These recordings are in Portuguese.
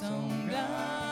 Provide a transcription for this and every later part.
sombra.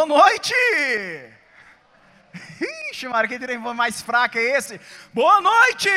Boa noite! Ixi, Maria, que trem mais fraca é esse? Boa noite!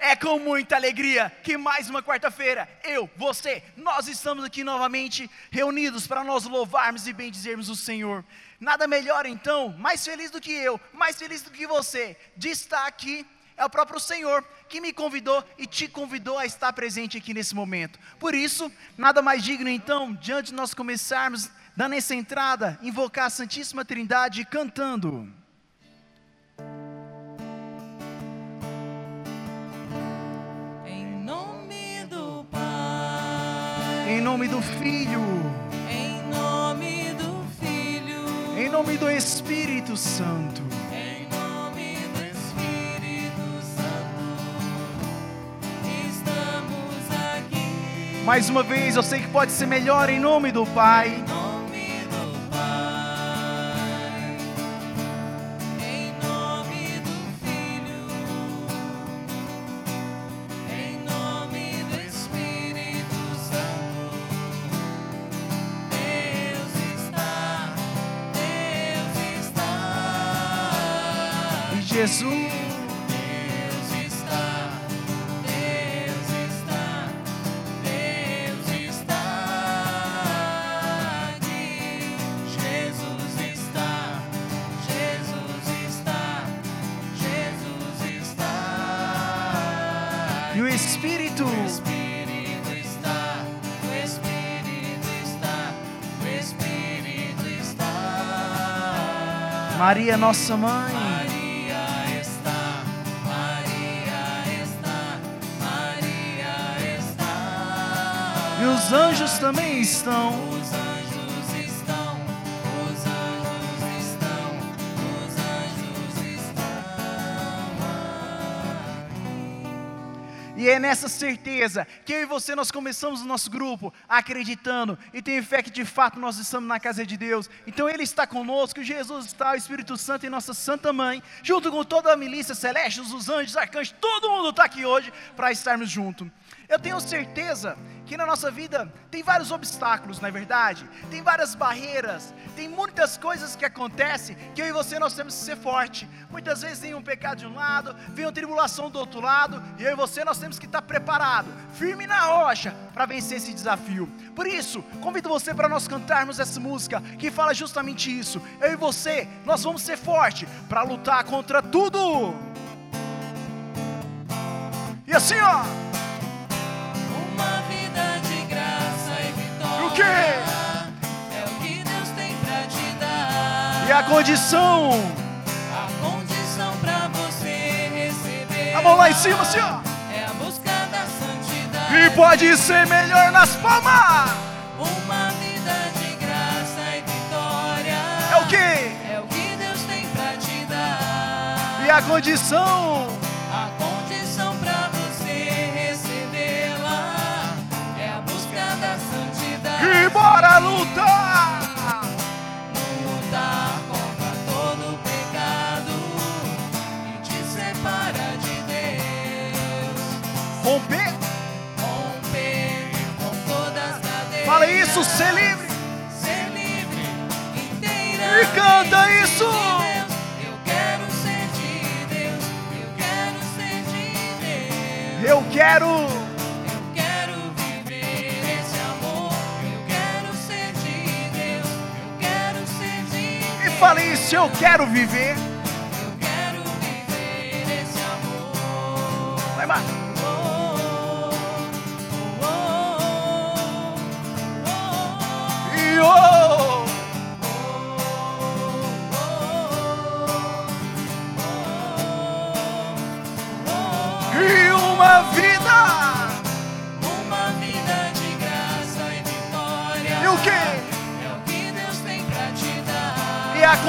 É com muita alegria que mais uma quarta-feira, eu, você, nós estamos aqui novamente reunidos para nós louvarmos e bendizermos o Senhor. Nada melhor então, mais feliz do que eu, mais feliz do que você, de estar aqui é o próprio Senhor que me convidou e te convidou a estar presente aqui nesse momento. Por isso, nada mais digno então, diante de nós começarmos dando essa entrada, invocar a Santíssima Trindade cantando. Em nome do Pai, em nome do Filho, em nome do Filho, em nome do Espírito Santo. Em nome do Espírito Santo, estamos aqui. Mais uma vez, eu sei que pode ser melhor em nome do Pai. Jesus. Deus está, Deus está, Deus está aqui. Jesus está, Jesus está, Jesus está. E o Espírito. O Espírito está, o Espírito está, o Espírito está. Maria, nossa mãe. Os anjos também estão. Os anjos estão, os anjos estão, os anjos estão. E é nessa certeza que eu e você nós começamos o nosso grupo acreditando e tenho fé que de fato nós estamos na casa de Deus. Então Ele está conosco, Jesus está, o Espírito Santo e nossa Santa Mãe, junto com toda a milícia celeste, os anjos, arcanjos, todo mundo está aqui hoje para estarmos juntos. Eu tenho certeza que na nossa vida tem vários obstáculos, não é verdade? Tem várias barreiras, tem muitas coisas que acontecem que eu e você nós temos que ser forte. Muitas vezes vem um pecado de um lado, vem uma tribulação do outro lado, e eu e você nós temos que estar preparado, firme na rocha para vencer esse desafio. Por isso, convido você para nós cantarmos essa música que fala justamente isso. Eu e você, nós vamos ser fortes para lutar contra tudo. E assim, ó. Quê? É o que Deus tem pra te dar. E a condição. A condição pra você receber. A mão lá em cima, assim, ó. É a busca da santidade. E pode ser melhor nas palmas. Uma vida de graça e vitória. É o quê? É o que Deus tem pra te dar. E a condição. A condição E bora lutar. Lutar contra todo pecado e te separa de Deus. Romper. Romper com todas as cadeias. Fala isso, ser livre. Ser livre inteira. E canta isso. Eu quero fala isso, eu quero viver.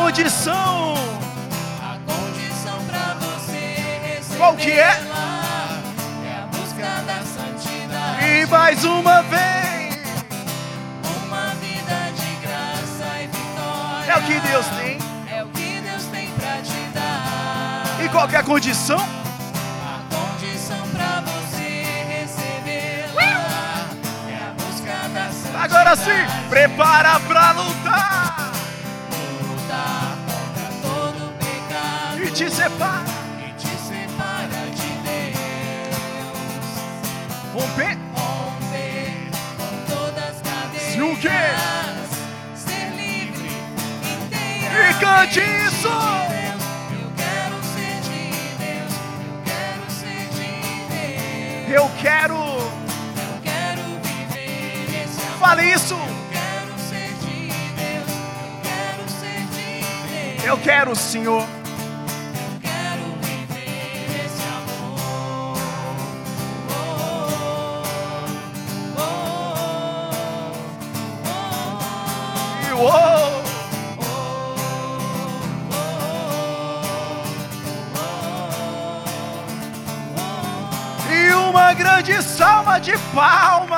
Condição. A condição pra você receber. Qual que é? É a busca da santidade. E mais uma vez. Uma vida de graça e vitória. É o que Deus tem. É o que Deus tem pra te dar. E qual que é a condição? A condição pra você receber. É a busca da santidade. Agora sim, prepara pra lutar. Separa. E te separa de Deus. Romper. Romper com todas as cadeias. E o quê? Ser livre inteira. E cante isso. Eu quero ser de Deus. Eu quero ser de Deus. Eu quero. Eu quero viver esse amor. Fale isso. Eu quero ser de palmas.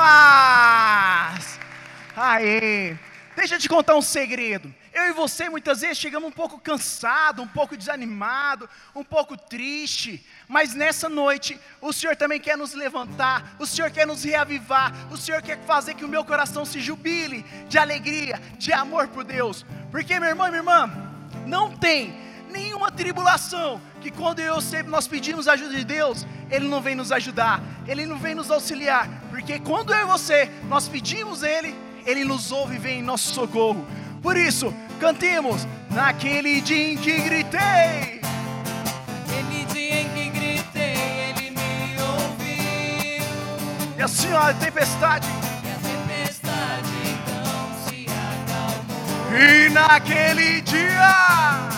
Aê. Deixa eu te contar um segredo. Eu e você muitas vezes chegamos um pouco cansado, um pouco desanimado, um pouco triste, mas nessa noite o Senhor também quer nos levantar, o Senhor quer nos reavivar, o Senhor quer fazer que o meu coração se jubile de alegria, de amor por Deus. Porque meu irmão e minha irmã, não tem nenhuma tribulação que quando eu sempre nós pedimos a ajuda de Deus, Ele não vem nos ajudar, Ele não vem nos auxiliar, porque quando eu e você nós pedimos Ele, Ele nos ouve e vem em nosso socorro. Por isso, cantemos naquele dia em que gritei. Aquele dia em que gritei, ele me ouviu. E assim, ó, a tempestade. E a tempestade então se acalmou. E naquele dia,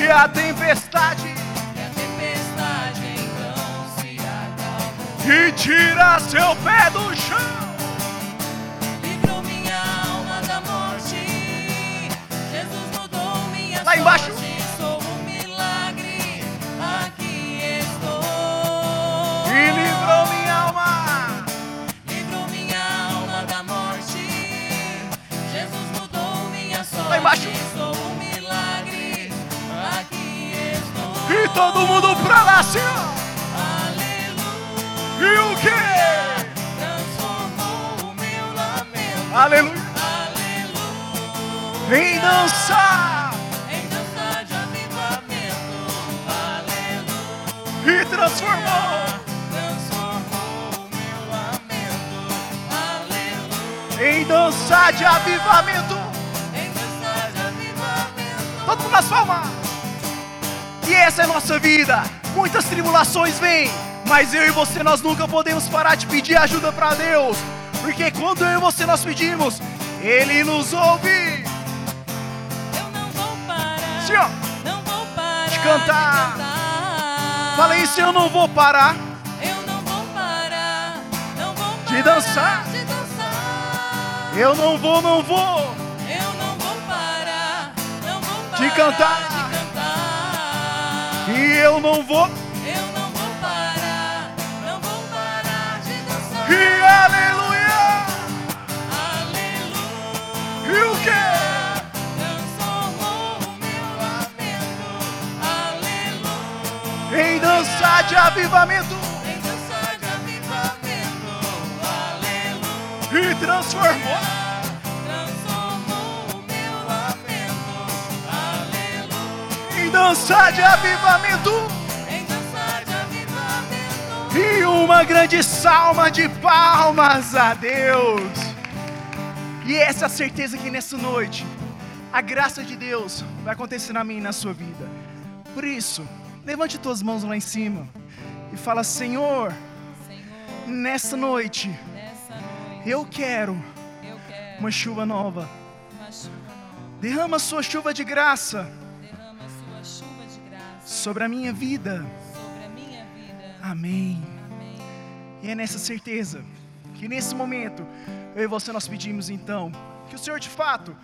e a tempestade, E a tempestade então se acalmou. e tira seu pé do chão. Livrou minha alma da morte. Jesus mudou minha Lá embaixo. Todo mundo pra lá, assim, ó. E o quê? transformou o meu lamento. Aleluia. Aleluia. Em dançar Em dança de avivamento. Aleluia. e transformou. Transformou o meu lamento. Aleluia. Em dançar de avivamento. Em dança de avivamento. Todo mundo nas palmas. Essa é a nossa vida. Muitas tribulações vêm, mas eu e você nós nunca podemos parar de pedir ajuda para Deus, porque quando eu e você nós pedimos, Ele nos ouve. Eu não vou parar. Ó. Não vou parar De cantar. cantar. Fala isso, eu não vou parar. Eu não vou parar. Não vou parar De dançar. De dançar. Eu não vou, não vou. Eu não vou parar. Não vou parar De cantar. E eu não vou. Eu não vou parar. Não vou parar de dançar. E aleluia. Aleluia. E o quê? Transformou o meu lamento. Aleluia. Em dançar de avivamento Em dança de avivamento. Aleluia. e. Transformou Dança de avivamento. e uma grande salva de palmas a Deus. E essa é a certeza que nessa noite a graça de Deus vai acontecer na minha e na sua vida. Por isso, levante tuas mãos lá em cima e fala: Senhor, Senhor, nessa noite noite eu quero eu quero uma chuva nova. uma chuva nova. Derrama sua chuva de graça sobre a minha vida. sobre a minha vida. Amém. Amém. E é nessa certeza que nesse momento eu e você nós pedimos então que o Senhor de fato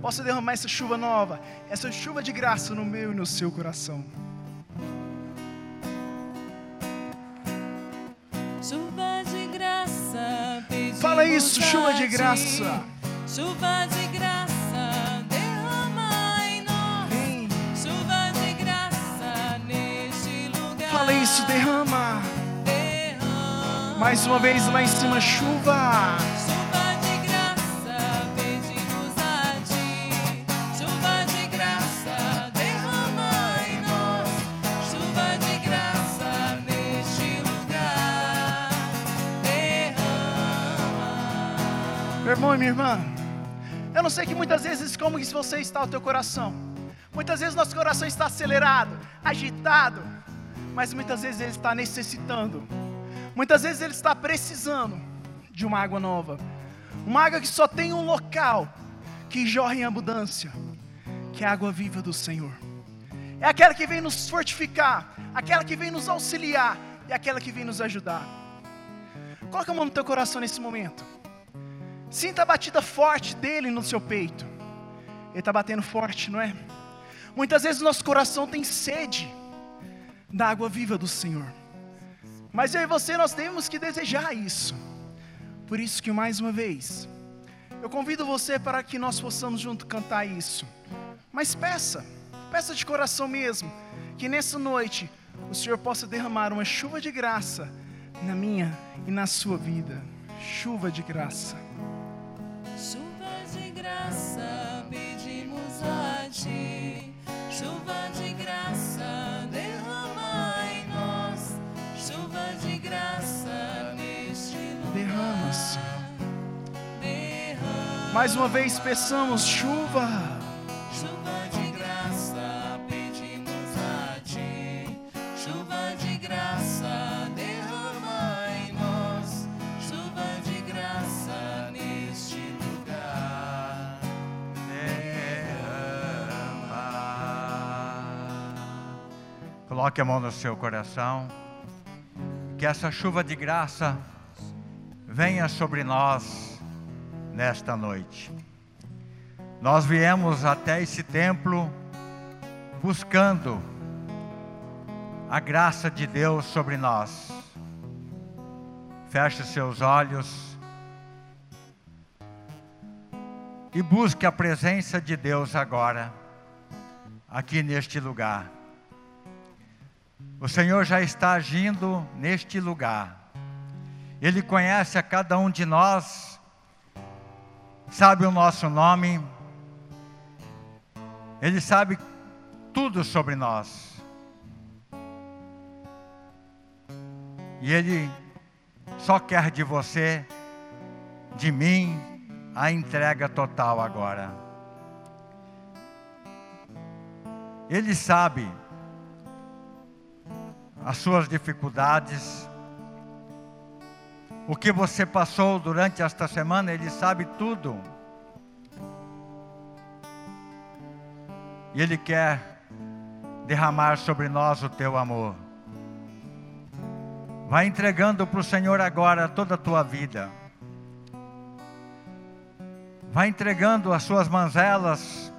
possa derramar essa chuva nova, essa chuva de graça no meu e no seu coração. Chuva de graça, Fala isso, chuva de graça. Chuva de graça, fala isso, derrama. Derrama. Mais uma vez lá em cima, chuva. Chuva de graça, pedimos a ti. Chuva de graça, derrama em nós. Chuva de graça neste lugar. Derrama. Meu irmão e minha irmã, eu não sei que muitas vezes como que você está o teu coração. Muitas vezes nosso coração está acelerado, agitado, mas muitas vezes ele está necessitando. Muitas vezes ele está precisando de uma água nova. Uma água que só tem um local que jorra em abundância, que é a água viva do Senhor. É aquela que vem nos fortificar, aquela que vem nos auxiliar e aquela que vem nos ajudar. Coloca a mão no teu coração nesse momento. Sinta a batida forte dele no seu peito. Ele está batendo forte, não é? Muitas vezes o nosso coração tem sede da água viva do Senhor. Mas eu e você, nós temos que desejar isso. Por isso que mais uma vez, eu convido você para que nós possamos junto cantar isso. Mas peça, peça de coração mesmo, que nessa noite o Senhor possa derramar uma chuva de graça na minha e na sua vida. Chuva de graça. Chuva de graça, pedimos a ti. Chuva de graça, Derrama, Senhor. Derrama. Mais uma vez peçamos chuva. Chuva de graça, pedimos a ti. Chuva de graça, derrama em nós. Chuva de graça neste lugar. Coloque a mão no seu coração. Que essa chuva de graça venha sobre nós nesta noite. Nós viemos até esse templo buscando a graça de Deus sobre nós. Feche seus olhos e busque a presença de Deus agora, aqui neste lugar. O Senhor já está agindo neste lugar. Ele conhece a cada um de nós, sabe o nosso nome, Ele sabe tudo sobre nós. E Ele só quer de você, de mim, a entrega total agora. Ele sabe as suas dificuldades, o que você passou durante esta semana, Ele sabe tudo. E Ele quer derramar sobre nós o teu amor. Vai entregando para o Senhor agora toda a tua vida. Vai entregando as suas manzelas,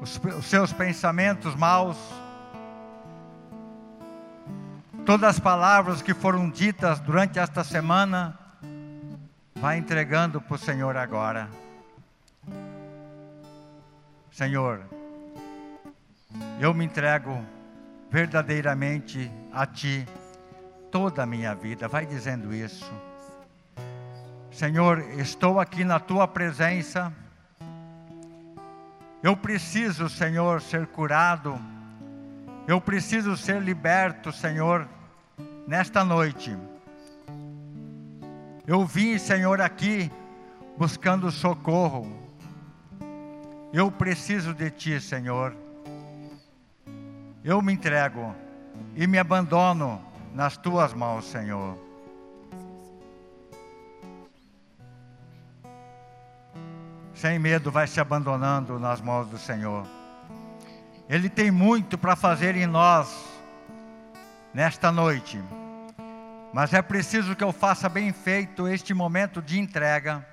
os, os seus pensamentos maus, todas as palavras que foram ditas durante esta semana, vai entregando para o Senhor agora. Senhor, eu me entrego verdadeiramente a Ti toda a minha vida. Vai dizendo isso. Senhor, estou aqui na Tua presença. Eu preciso, Senhor, ser curado. Eu preciso ser liberto, Senhor, nesta noite. Eu vim, Senhor, aqui buscando socorro. Eu preciso de Ti, Senhor. Eu me entrego e me abandono nas Tuas mãos, Senhor. Sem medo, vai se abandonando nas mãos do Senhor. Ele tem muito para fazer em nós nesta noite. Mas é preciso que eu faça bem feito este momento de entrega,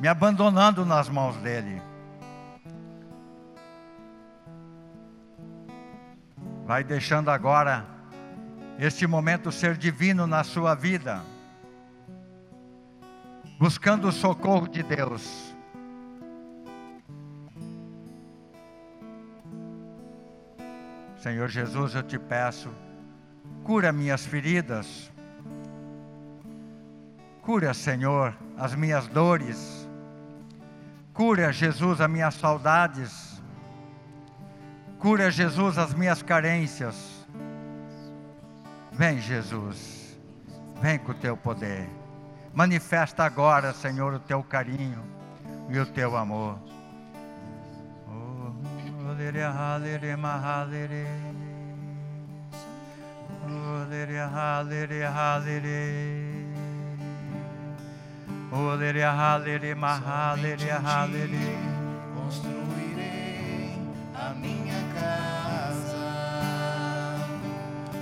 me abandonando nas mãos dele. Vai deixando agora este momento ser divino na sua vida, buscando o socorro de Deus. Senhor Jesus, eu te peço, cura minhas feridas, cura, Senhor, as minhas dores, cura, Jesus, as minhas saudades, cura, Jesus, as minhas carências. Vem, Jesus, vem com o teu poder, manifesta agora, Senhor, o teu carinho e o teu amor. Halere halere mahalere. Halere halere halere. Halere halere mahalere halere. Construirei a minha casa.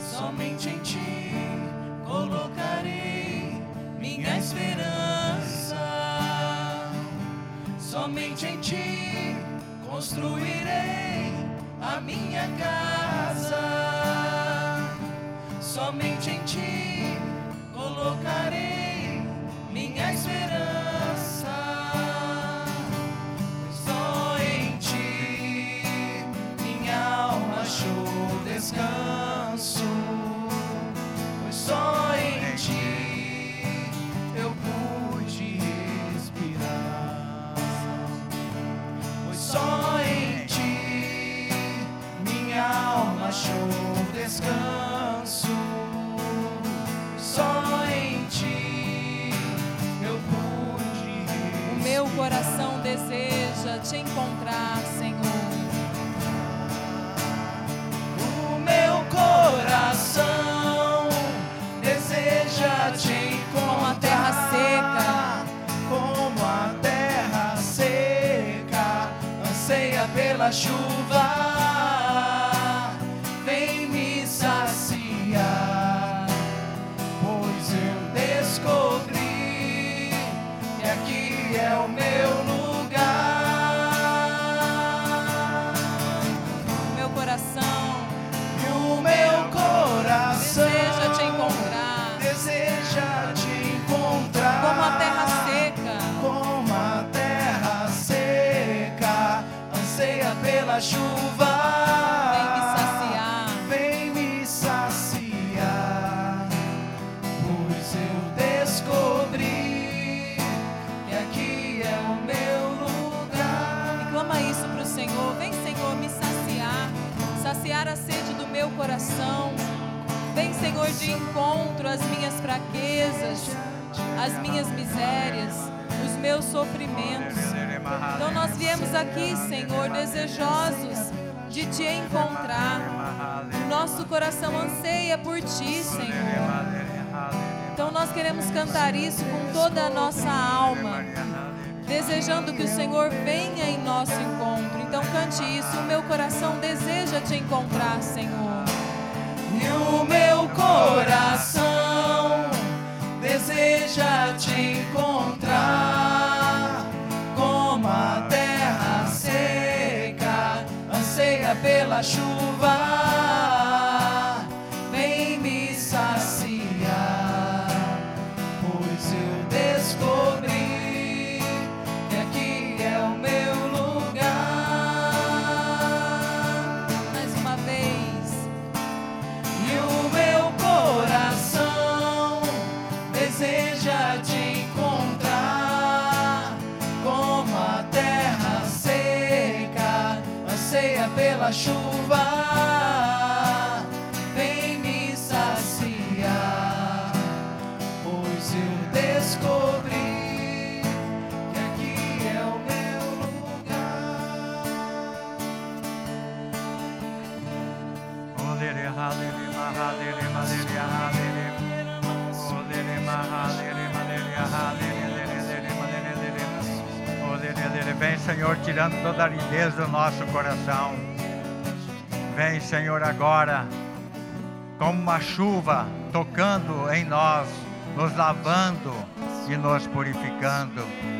Somente em ti colocarei minha esperança. Somente em ti construirei a minha casa. Somente em ti colocarei minha esperança. Só em ti minha alma achou descanso. Pois só em aridez do nosso coração. Vem, Senhor, agora, como uma chuva tocando em nós, nos lavando e nos purificando.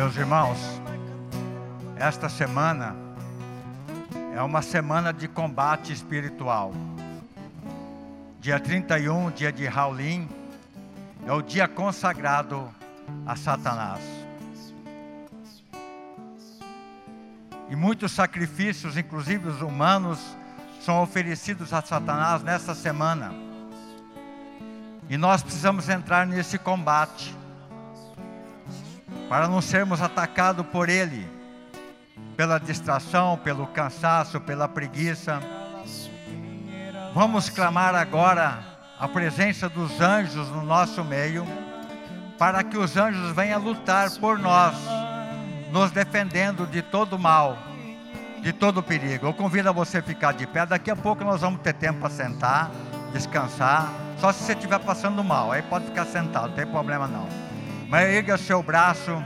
Meus irmãos, esta semana é uma semana de combate espiritual. Dia 31, dia de Halloween, é o dia consagrado a Satanás. E muitos sacrifícios, inclusive os humanos, são oferecidos a Satanás nessa semana. E nós precisamos entrar nesse combate para não sermos atacados por ele, pela distração, pelo cansaço, pela preguiça. Vamos clamar agora a presença dos anjos no nosso meio, para que os anjos venham lutar por nós, nos defendendo de todo mal, de todo perigo. Eu convido a você ficar de pé. Daqui a pouco nós vamos ter tempo para sentar, descansar. Só se você estiver passando mal, aí pode ficar sentado, não tem problema não. Mas erga seu braço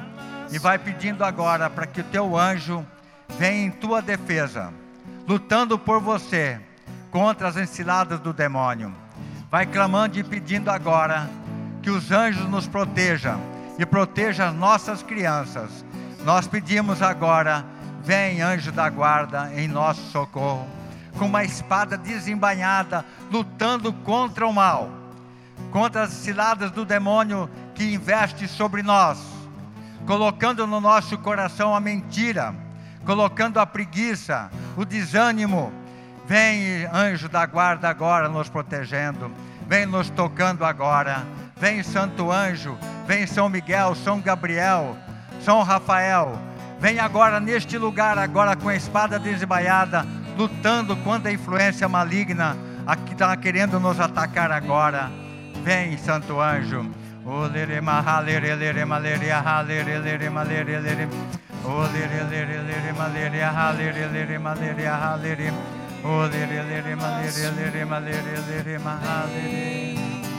e vai pedindo agora para que o teu anjo venha em tua defesa, lutando por você contra as enciladas do demônio. Vai clamando e pedindo agora que os anjos nos protejam e protejam as nossas crianças. Nós pedimos agora, vem anjo da guarda em nosso socorro, com uma espada desembainhada, lutando contra o mal, contra as ciladas do demônio que investe sobre nós, colocando no nosso coração a mentira, colocando a preguiça, o desânimo. Vem, anjo da guarda, agora nos protegendo, vem nos tocando agora. Vem, Santo Anjo, vem São Miguel, São Gabriel, São Rafael. Vem agora neste lugar, agora com a espada desembaiada, lutando contra a influência maligna que está querendo nos atacar agora. Vem, Santo Anjo.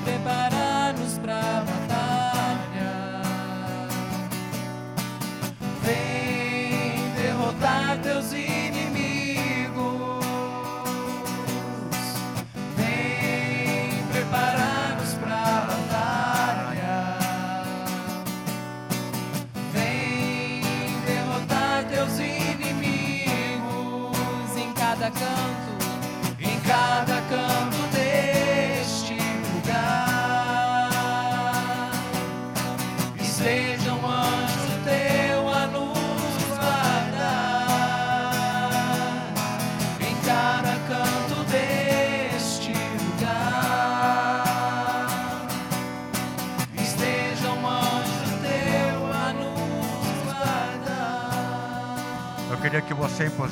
Preparar-nos para a batalha. Vem derrotar teus inimigos. Inimigos em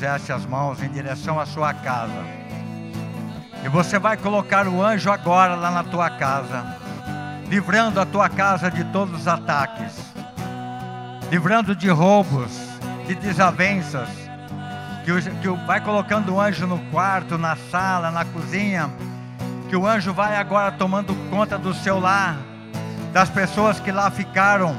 você impusesse as mãos em direção à sua casa. E você vai colocar o anjo agora lá na tua casa, livrando a tua casa de todos os ataques, livrando de roubos, de desavenças. Que, o, que o- vai colocando o anjo no quarto, na sala, na cozinha. Que o anjo vai agora tomando conta do seu lar, das pessoas que lá ficaram.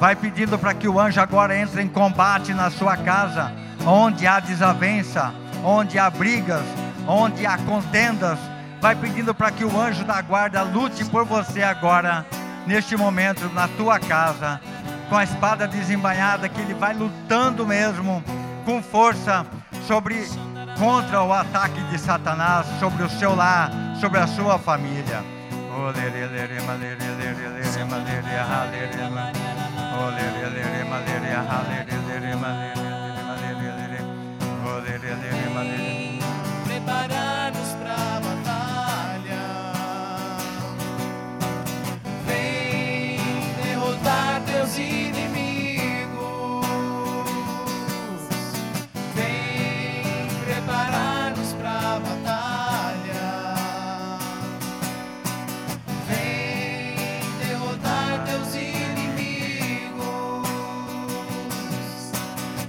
Vai pedindo para que o anjo agora entre em combate na sua casa, onde há desavença, onde há brigas, onde há contendas. Vai pedindo para que o anjo da guarda lute por você agora, neste momento, na tua casa, com a espada desembainhada, que ele vai lutando mesmo, com força, sobre contra o ataque de Satanás, sobre o seu lar, sobre a sua família. Oh, Preparar-nos pra batalha. Vem derrotar teus inimigos. Vem preparar-nos pra batalha. Vem derrotar teus inimigos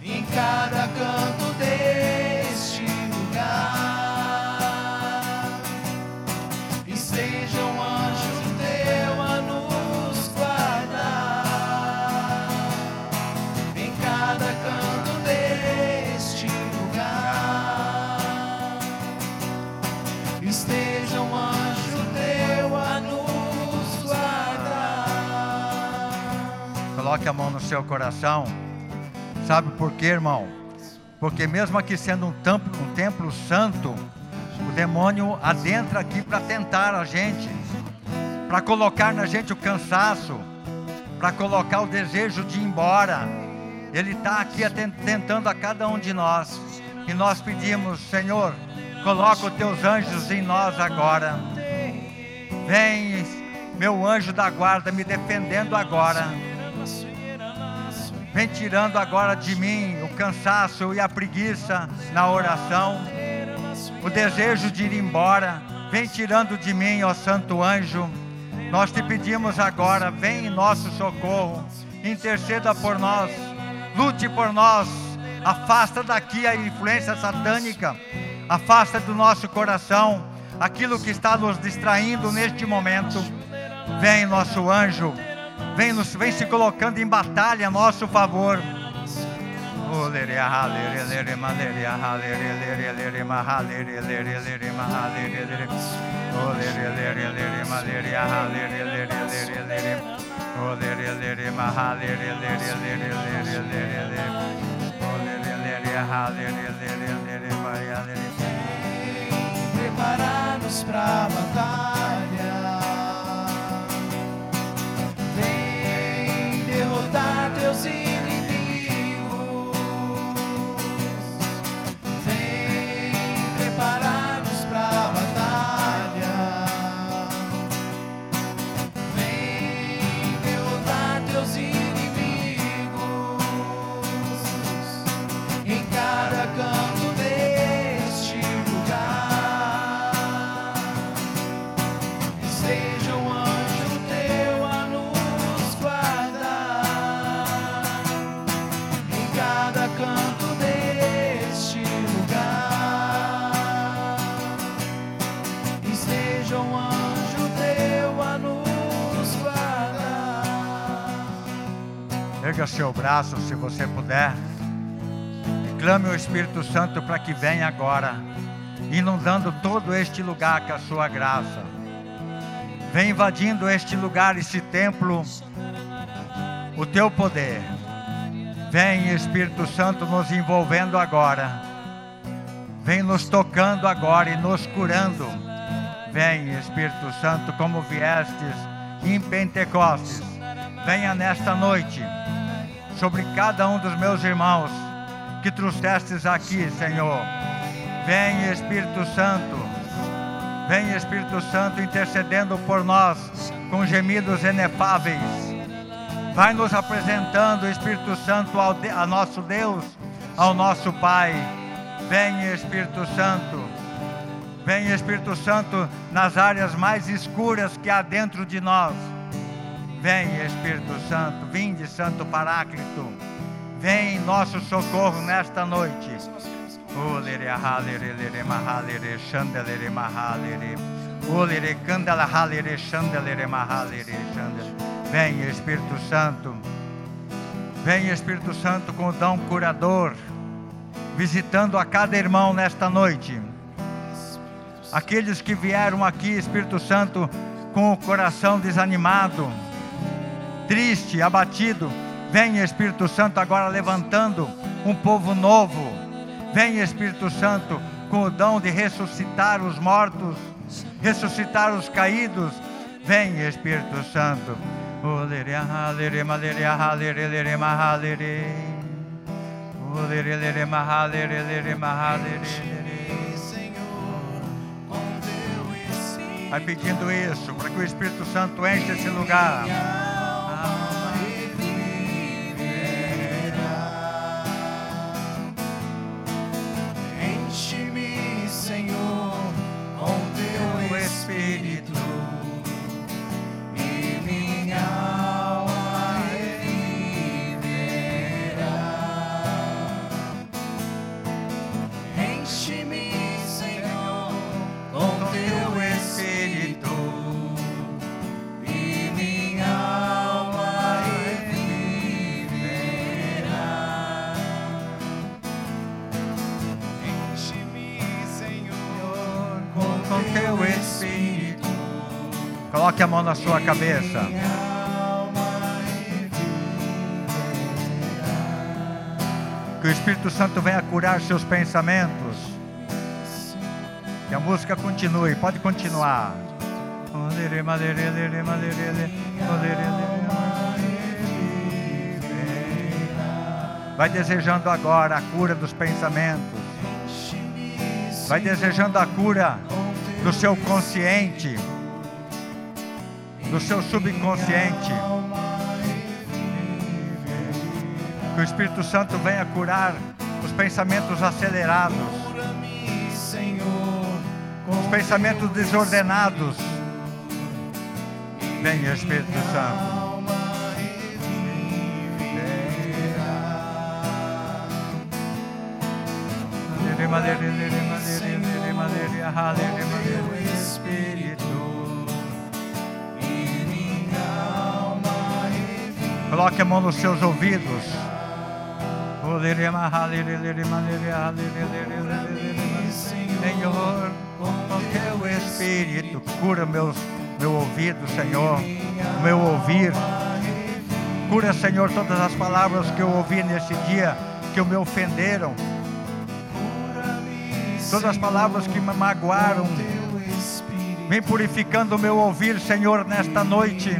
em cada canto Coloque a mão no seu coração. Sabe por quê, irmão? Porque mesmo aqui sendo um templo, um templo santo, o demônio adentra aqui para tentar a gente, para colocar na gente o cansaço, para colocar o desejo de ir embora. Ele está aqui tentando a cada um de nós. E nós pedimos, Senhor, coloca os teus anjos em nós agora. Vem, meu anjo da guarda, me defendendo agora. Vem tirando agora de mim o cansaço e a preguiça na oração, o desejo de ir embora. Vem tirando de mim, ó Santo Anjo. Nós te pedimos agora, vem em nosso socorro, interceda por nós, lute por nós, afasta daqui a influência satânica, afasta do nosso coração aquilo que está nos distraindo neste momento. Vem, nosso anjo, vem, nos, vem se colocando em batalha a nosso favor. Oh, ah, ah, ah, ah. Oh, ah. Oh, ah. Oh, ah, ah, lere. preparar-nos pra batalha. Derrotar teus inimigos. Vem preparar-nos Erga seu braço se você puder. Clame o Espírito Santo para que venha agora, inundando todo este lugar com a sua graça. Vem invadindo este lugar, este templo, o teu poder. Vem, Espírito Santo, nos envolvendo agora. Vem nos tocando agora e nos curando. Vem, Espírito Santo, como viestes em Pentecostes. Venha nesta noite sobre cada um dos meus irmãos que trouxestes aqui, Senhor. Vem, Espírito Santo. Vem, Espírito Santo, intercedendo por nós com gemidos inefáveis. Vai nos apresentando, Espírito Santo, ao de- nosso Deus, ao nosso Pai. Vem Espírito Santo. Vem Espírito Santo nas áreas mais escuras que há dentro de nós. Vem Espírito Santo, vinde Santo Paráclito. Vem em nosso socorro nesta noite. Mahalere mahalere. Halere mahalere. Vem Espírito Santo. Vem Espírito Santo com o dom curador, visitando a cada irmão nesta noite. Aqueles que vieram aqui, Espírito Santo, com o coração desanimado, triste, abatido, vem Espírito Santo agora levantando um povo novo. Vem Espírito Santo com o dom de ressuscitar os mortos, ressuscitar os caídos. Vem Espírito Santo. Vai pedindo isso, para que o Espírito Santo enche esse lugar. Sua cabeça. Que o Espírito Santo venha curar seus pensamentos. Que a música continue, pode continuar. Vai desejando agora a cura dos pensamentos. Vai desejando a cura do seu consciente, do seu subconsciente. Que o Espírito Santo venha curar os pensamentos acelerados, os pensamentos desordenados. Venha, Espírito Santo. alma reviverá. Espírito Coloque a mão nos seus ouvidos. Senhor, com teu Espírito, cura meus, meu ouvido, Senhor, meu ouvir. Cura, Senhor, todas as palavras que eu ouvi nesse dia que me ofenderam, todas as palavras que me magoaram. Vem purificando o meu ouvir, Senhor, nesta noite.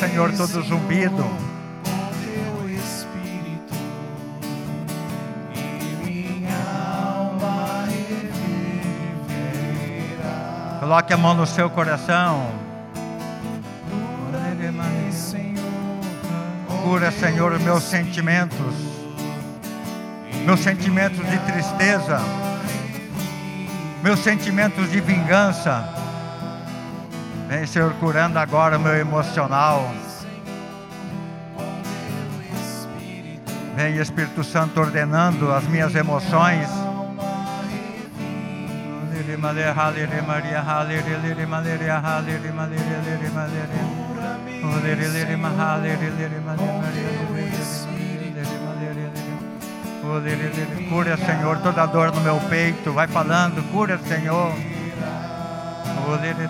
Senhor, todo zumbido. Coloque a mão no seu coração. Cura, Senhor, meus sentimentos. Meus sentimentos de tristeza. Meus sentimentos de vingança. Vem, Senhor, curando agora o meu emocional. Vem, Espírito Santo, ordenando as minhas emoções. Cura, Senhor, toda dor no meu peito. Vai falando, cura, Senhor.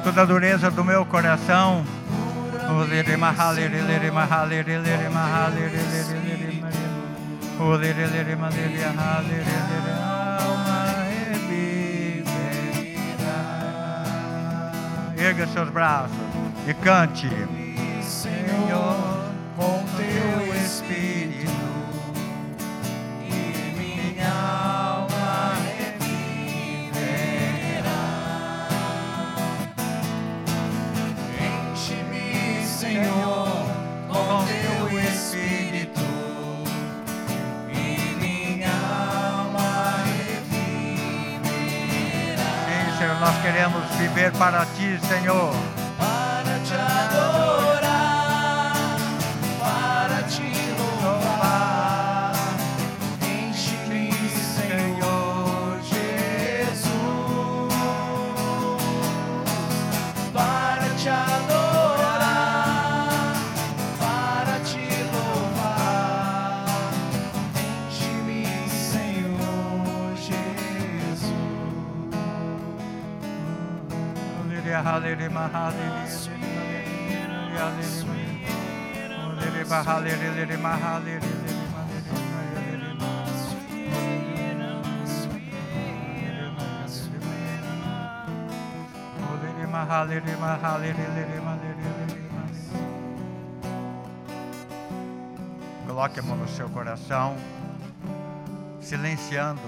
Toda a dureza do meu coração. Erga seus braços e cante. Senhor, com teu Espírito nós queremos viver para ti, Senhor. Coloque a mão no seu coração, silenciando,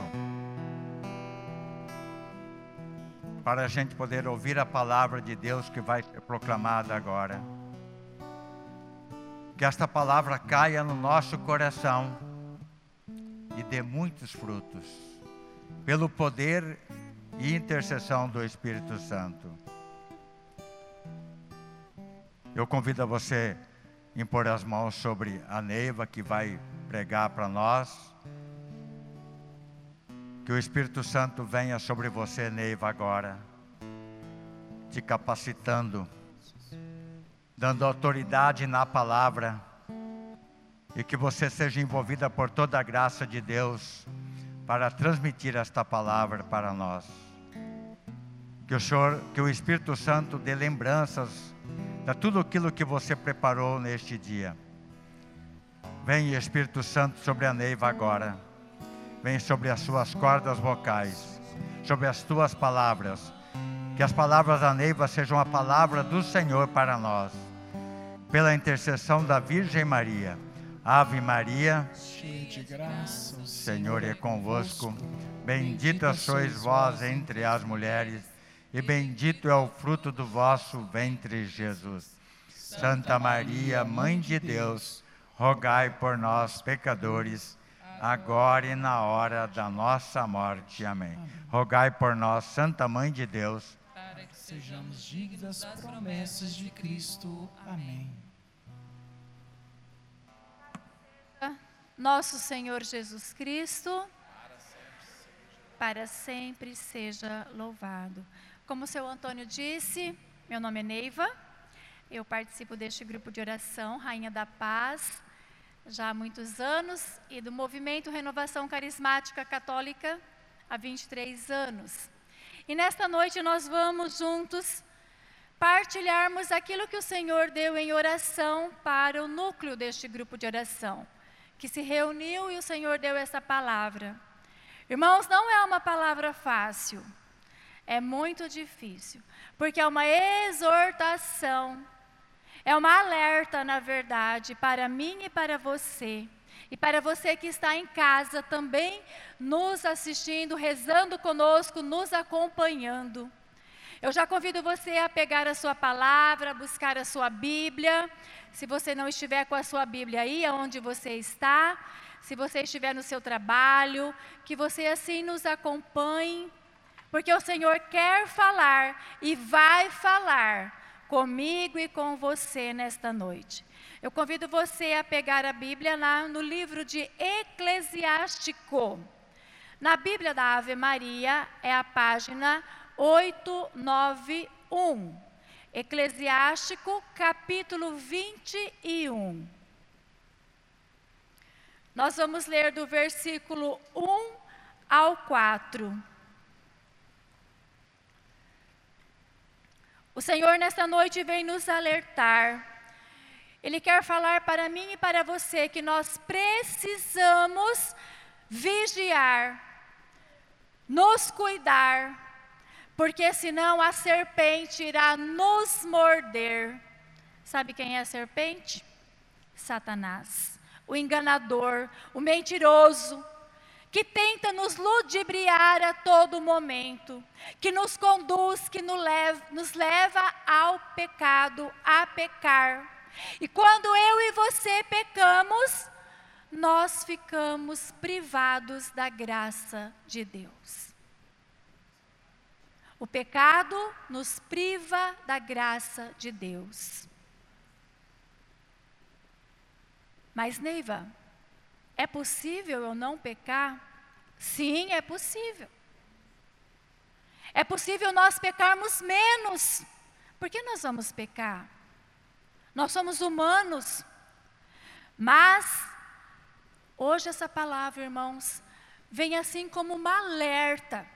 para a gente poder ouvir a palavra de Deus que vai ser proclamada agora. Que esta palavra caia no nosso coração e dê muitos frutos, pelo poder e intercessão do Espírito Santo. Eu convido a você a impor as mãos sobre a Neiva que vai pregar para nós. Que o Espírito Santo venha sobre você, Neiva, agora, te capacitando, dando autoridade na palavra, e que você seja envolvida por toda a graça de Deus para transmitir esta palavra para nós. Que o Senhor, que o Espírito Santo dê lembranças de tudo aquilo que você preparou neste dia. Vem Espírito Santo sobre a Neiva agora. Vem sobre as suas cordas vocais, sobre as tuas palavras. Que as palavras da Neiva sejam a palavra do Senhor para nós. Pela intercessão da Virgem Maria. Ave Maria, Cheio de graça, o Senhor é convosco. Bendita sois vós entre as mulheres, e bendito é o fruto do vosso ventre, Jesus. Santa Maria, Mãe de Deus, rogai por nós, pecadores, agora e na hora da nossa morte. Amém. Rogai por nós, Santa Mãe de Deus. Para que sejamos dignos das promessas de Cristo. Amém. Nosso Senhor Jesus Cristo, para sempre seja louvado. Como o seu Antônio disse, meu nome é Neiva, eu participo deste grupo de oração, Rainha da Paz, já há muitos anos, e do movimento Renovação Carismática Católica há 23 anos. E nesta noite nós vamos juntos partilharmos aquilo que o Senhor deu em oração para o núcleo deste grupo de oração, que se reuniu e o Senhor deu essa palavra. Irmãos, não é uma palavra fácil, é muito difícil, porque é uma exortação, é uma alerta, na verdade, para mim e para você. E para você que está em casa também nos assistindo, rezando conosco, nos acompanhando. Eu já convido você a pegar a sua palavra, buscar a sua Bíblia. Se você não estiver com a sua Bíblia aí, aonde você está, se você estiver no seu trabalho, que você assim nos acompanhe, porque o Senhor quer falar e vai falar comigo e com você nesta noite. Eu convido você a pegar a Bíblia lá no livro de Eclesiástico. Na Bíblia da Ave Maria é a página 891. Eclesiástico, capítulo 21. Nós vamos ler do versículo 1 ao 4. O Senhor, nesta noite, vem nos alertar. Ele quer falar para mim e para você que nós precisamos vigiar, nos cuidar, porque senão a serpente irá nos morder. Sabe quem é a serpente? Satanás, o enganador, o mentiroso, que tenta nos ludibriar a todo momento, que nos conduz, que nos leva, nos leva ao pecado, a pecar. E quando eu e você pecamos, nós ficamos privados da graça de Deus. O pecado nos priva da graça de Deus. Mas, Neiva, é possível eu não pecar? Sim, é possível. É possível nós pecarmos menos. Por que nós vamos pecar? Nós somos humanos. Mas, hoje essa palavra, irmãos, vem assim como uma alerta.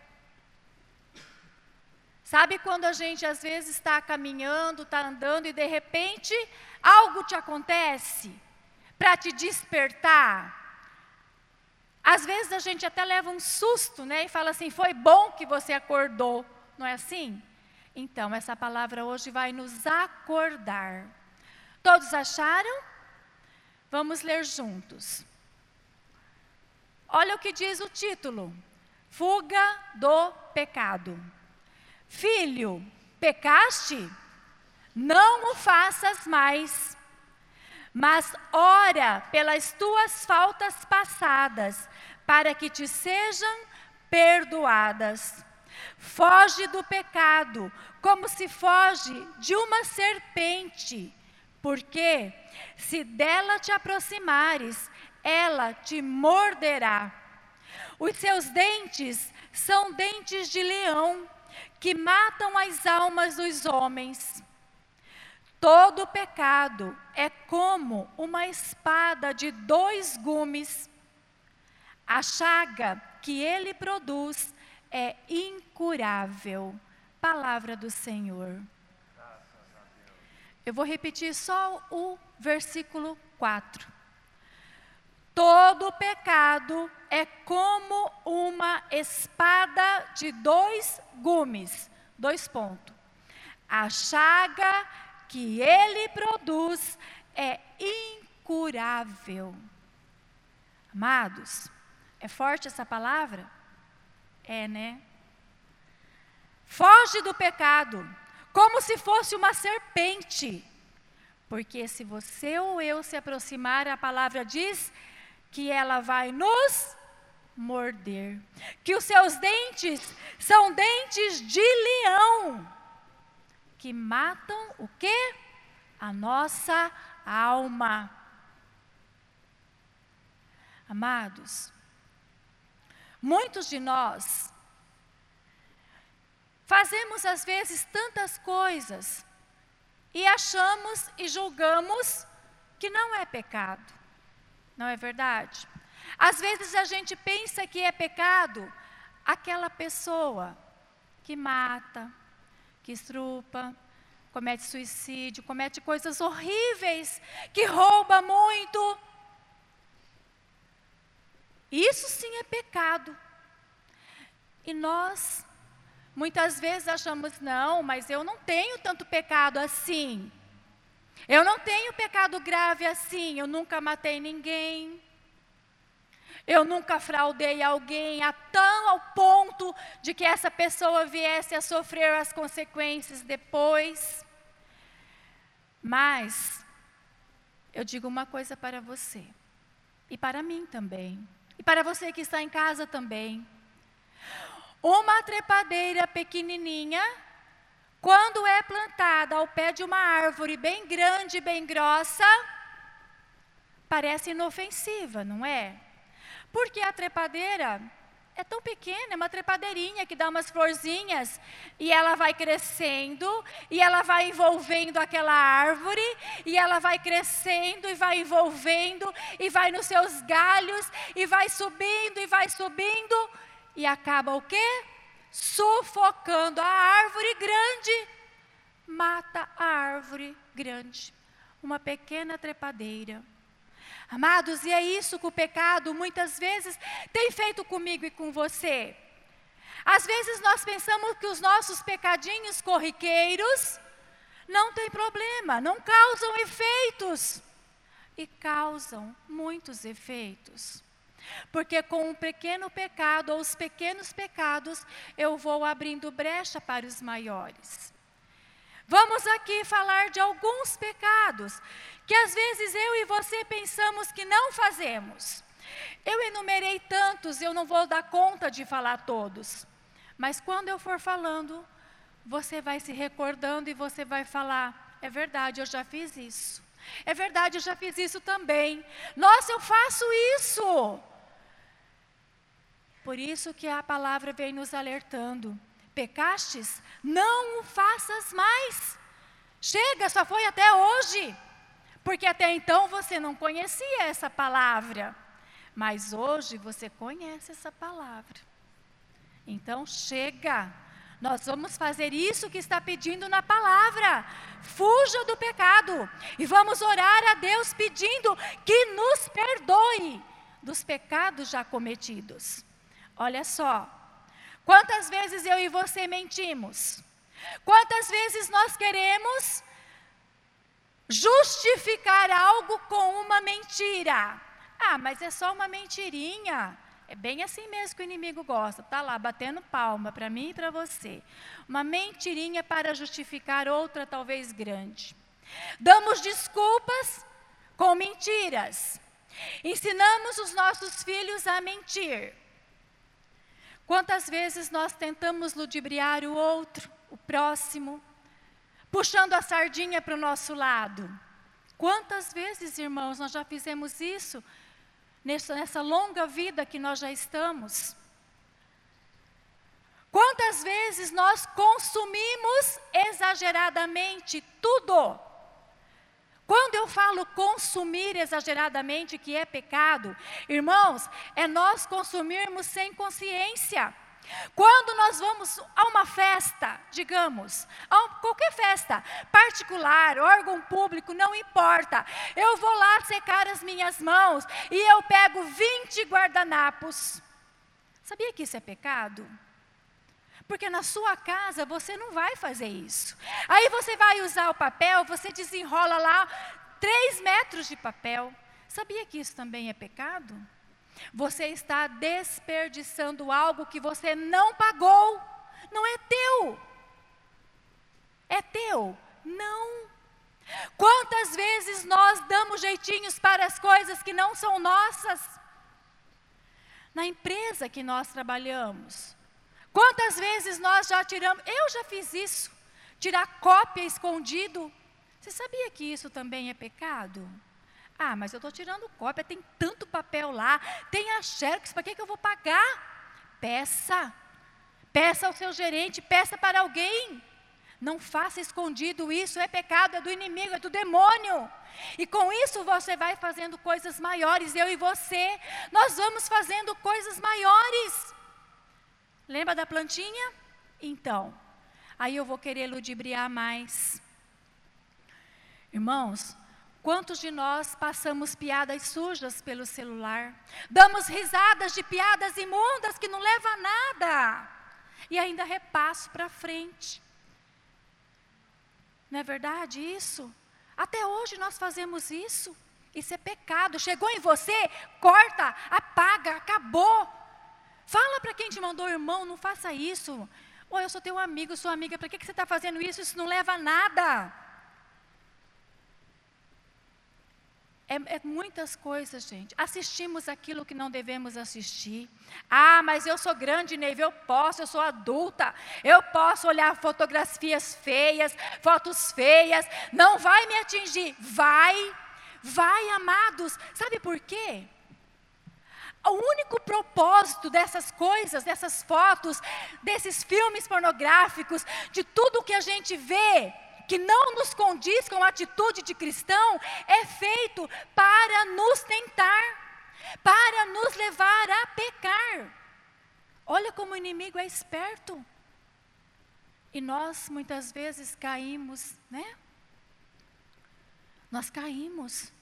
Sabe quando a gente às vezes está caminhando, está andando e de repente algo te acontece para te despertar? Às vezes a gente até leva um susto, né? E fala assim: foi bom que você acordou, não é assim? Então, essa palavra hoje vai nos acordar. Todos acharam? Vamos ler juntos. Olha o que diz o título: Fuga do pecado. Filho, pecaste? Não o faças mais. Mas ora pelas tuas faltas passadas, para que te sejam perdoadas. Foge do pecado, como se foge de uma serpente, porque se dela te aproximares, ela te morderá. Os seus dentes são dentes de leão, que matam as almas dos homens. Todo pecado é como uma espada de dois gumes. A chaga que ele produz é incurável. Palavra do Senhor. Eu vou repetir só o versículo 4. Todo pecado é como uma espada de dois gumes. Dois pontos. A chaga que ele produz é incurável. Amados, é forte essa palavra? É, né? Foge do pecado, como se fosse uma serpente. Porque se você ou eu se aproximar, a palavra diz que ela vai nos morder. Que os seus dentes são dentes de leão, que matam o quê? A nossa alma. Amados, muitos de nós fazemos às vezes tantas coisas e achamos e julgamos que não é pecado. Não é verdade? Às vezes a gente pensa que é pecado aquela pessoa que mata, que estrupa, comete suicídio, comete coisas horríveis, que rouba muito. Isso sim é pecado. E nós, muitas vezes, achamos, não, mas eu não tenho tanto pecado assim. Eu não tenho pecado grave assim, eu nunca matei ninguém. Eu nunca fraudei alguém a tão ao ponto de que essa pessoa viesse a sofrer as consequências depois. Mas eu digo uma coisa para você, e para mim também, e para você que está em casa também. Uma trepadeira pequenininha quando é plantada ao pé de uma árvore bem grande, bem grossa, parece inofensiva, não é? Porque a trepadeira é tão pequena, é uma trepadeirinha que dá umas florzinhas e ela vai crescendo e ela vai envolvendo aquela árvore e ela vai crescendo e vai envolvendo e vai nos seus galhos e vai subindo e vai subindo e acaba o quê? sufocando a árvore grande, mata a árvore grande, uma pequena trepadeira. Amados, e é isso que o pecado muitas vezes tem feito comigo e com você. Às vezes nós pensamos que os nossos pecadinhos corriqueiros não tem problema, não causam efeitos. E causam muitos efeitos. Porque com um pequeno pecado ou os pequenos pecados, eu vou abrindo brecha para os maiores. Vamos aqui falar de alguns pecados que às vezes eu e você pensamos que não fazemos. Eu enumerei tantos, eu não vou dar conta de falar todos. Mas quando eu for falando, você vai se recordando e você vai falar: é verdade, eu já fiz isso. É verdade, eu já fiz isso também. Nossa, eu faço isso. Por isso que a palavra vem nos alertando. Pecastes? Não o faças mais. Chega, só foi até hoje. Porque até então você não conhecia essa palavra. Mas hoje você conhece essa palavra. Então chega. Nós vamos fazer isso que está pedindo na palavra. Fuja do pecado. E vamos orar a Deus pedindo que nos perdoe dos pecados já cometidos. Olha só. Quantas vezes eu e você mentimos? Quantas vezes nós queremos justificar algo com uma mentira? Ah, mas é só uma mentirinha. É bem assim mesmo que o inimigo gosta. Tá lá batendo palma para mim e para você. Uma mentirinha para justificar outra talvez grande. Damos desculpas com mentiras. Ensinamos os nossos filhos a mentir. Quantas vezes nós tentamos ludibriar o outro, o próximo, puxando a sardinha para o nosso lado? Quantas vezes, irmãos, nós já fizemos isso nessa, nessa longa vida que nós já estamos? Quantas vezes nós consumimos exageradamente tudo? Quando eu falo consumir exageradamente, que é pecado, irmãos, é nós consumirmos sem consciência. Quando nós vamos a uma festa, digamos, a qualquer festa, particular, órgão público, não importa, eu vou lá secar as minhas mãos e eu pego 20 guardanapos. Sabia que isso é pecado? Porque na sua casa você não vai fazer isso. Aí você vai usar o papel, você desenrola lá três metros de papel. Sabia que isso também é pecado? Você está desperdiçando algo que você não pagou. Não é teu. É teu. Não. Quantas vezes nós damos jeitinhos para as coisas que não são nossas? Na empresa que nós trabalhamos, Quantas vezes nós já tiramos, eu já fiz isso, tirar cópia escondido. Você sabia que isso também é pecado? Ah, mas eu estou tirando cópia, tem tanto papel lá, tem a xerox, para que, que eu vou pagar? Peça, peça ao seu gerente, peça para alguém. Não faça escondido isso, é pecado, é do inimigo, é do demônio. E com isso você vai fazendo coisas maiores, eu e você, nós vamos fazendo coisas maiores. Lembra da plantinha? Então, aí eu vou querer ludibriar mais. Irmãos, quantos de nós passamos piadas sujas pelo celular? Damos risadas de piadas imundas que não levam a nada. E ainda repasso para frente. Não é verdade isso? Até hoje nós fazemos isso. Isso é pecado. Chegou em você, corta, apaga, acabou. Fala para quem te mandou, irmão, não faça isso. Ou eu sou teu amigo, sua amiga, para que, que você está fazendo isso? Isso não leva a nada. É, é, muitas coisas, gente. Assistimos aquilo que não devemos assistir. Ah, mas eu sou grande, Neiva, eu posso, eu sou adulta. Eu posso olhar fotografias feias, fotos feias. Não vai me atingir. Vai, vai, amados. Sabe por quê? O único propósito dessas coisas, dessas fotos, desses filmes pornográficos, de tudo que a gente vê, que não nos condiz com a atitude de cristão, é feito para nos tentar, para nos levar a pecar. Olha como o inimigo é esperto. E nós muitas vezes caímos, né? Nós caímos,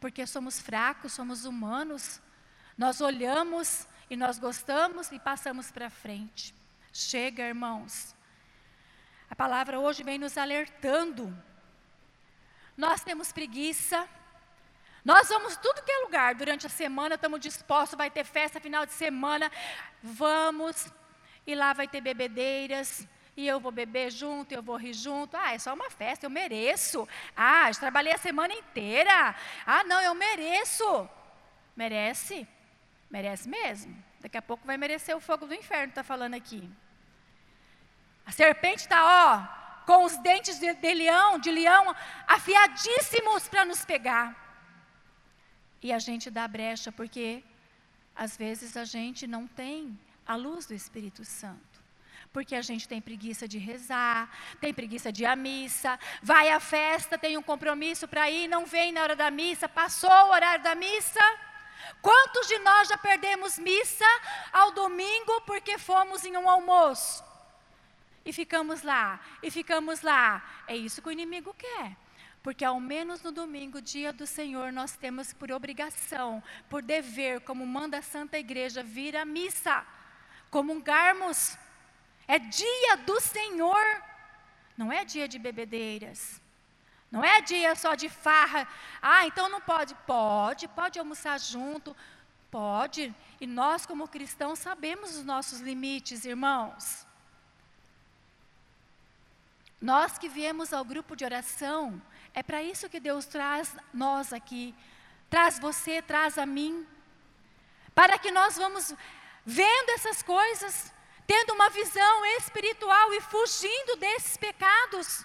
porque somos fracos, somos humanos. Nós olhamos e nós gostamos e passamos para frente. Chega, irmãos. A palavra hoje vem nos alertando. Nós temos preguiça. Nós vamos tudo que é lugar durante a semana, estamos dispostos, vai ter festa final de semana. Vamos, e lá vai ter bebedeiras, e eu vou beber junto, eu vou rir junto. Ah, é só uma festa, eu mereço. Ah, eu trabalhei a semana inteira. Ah, não, eu mereço. Merece? Merece mesmo. Daqui a pouco vai merecer o fogo do inferno, está falando aqui. A serpente está, ó, com os dentes de, de leão, de leão, afiadíssimos para nos pegar. E a gente dá brecha, porque às vezes a gente não tem a luz do Espírito Santo. Porque a gente tem preguiça de rezar, tem preguiça de ir à missa, vai à festa, tem um compromisso para ir, não vem na hora da missa, passou o horário da missa. Quantos de nós já perdemos missa ao domingo porque fomos em um almoço? E ficamos lá, e ficamos lá. É isso que o inimigo quer. Porque ao menos no domingo, dia do Senhor, nós temos por obrigação, por dever, como manda a Santa Igreja, vir à missa, comungarmos. É dia do Senhor, não é dia de bebedeiras. Não é dia só de farra. Ah, então não pode. Pode, pode almoçar junto. Pode. E nós, como cristãos, sabemos os nossos limites, irmãos. Nós que viemos ao grupo de oração, é para isso que Deus traz nós aqui. Traz você, traz a mim. Para que nós vamos vendo essas coisas, tendo uma visão espiritual e fugindo desses pecados.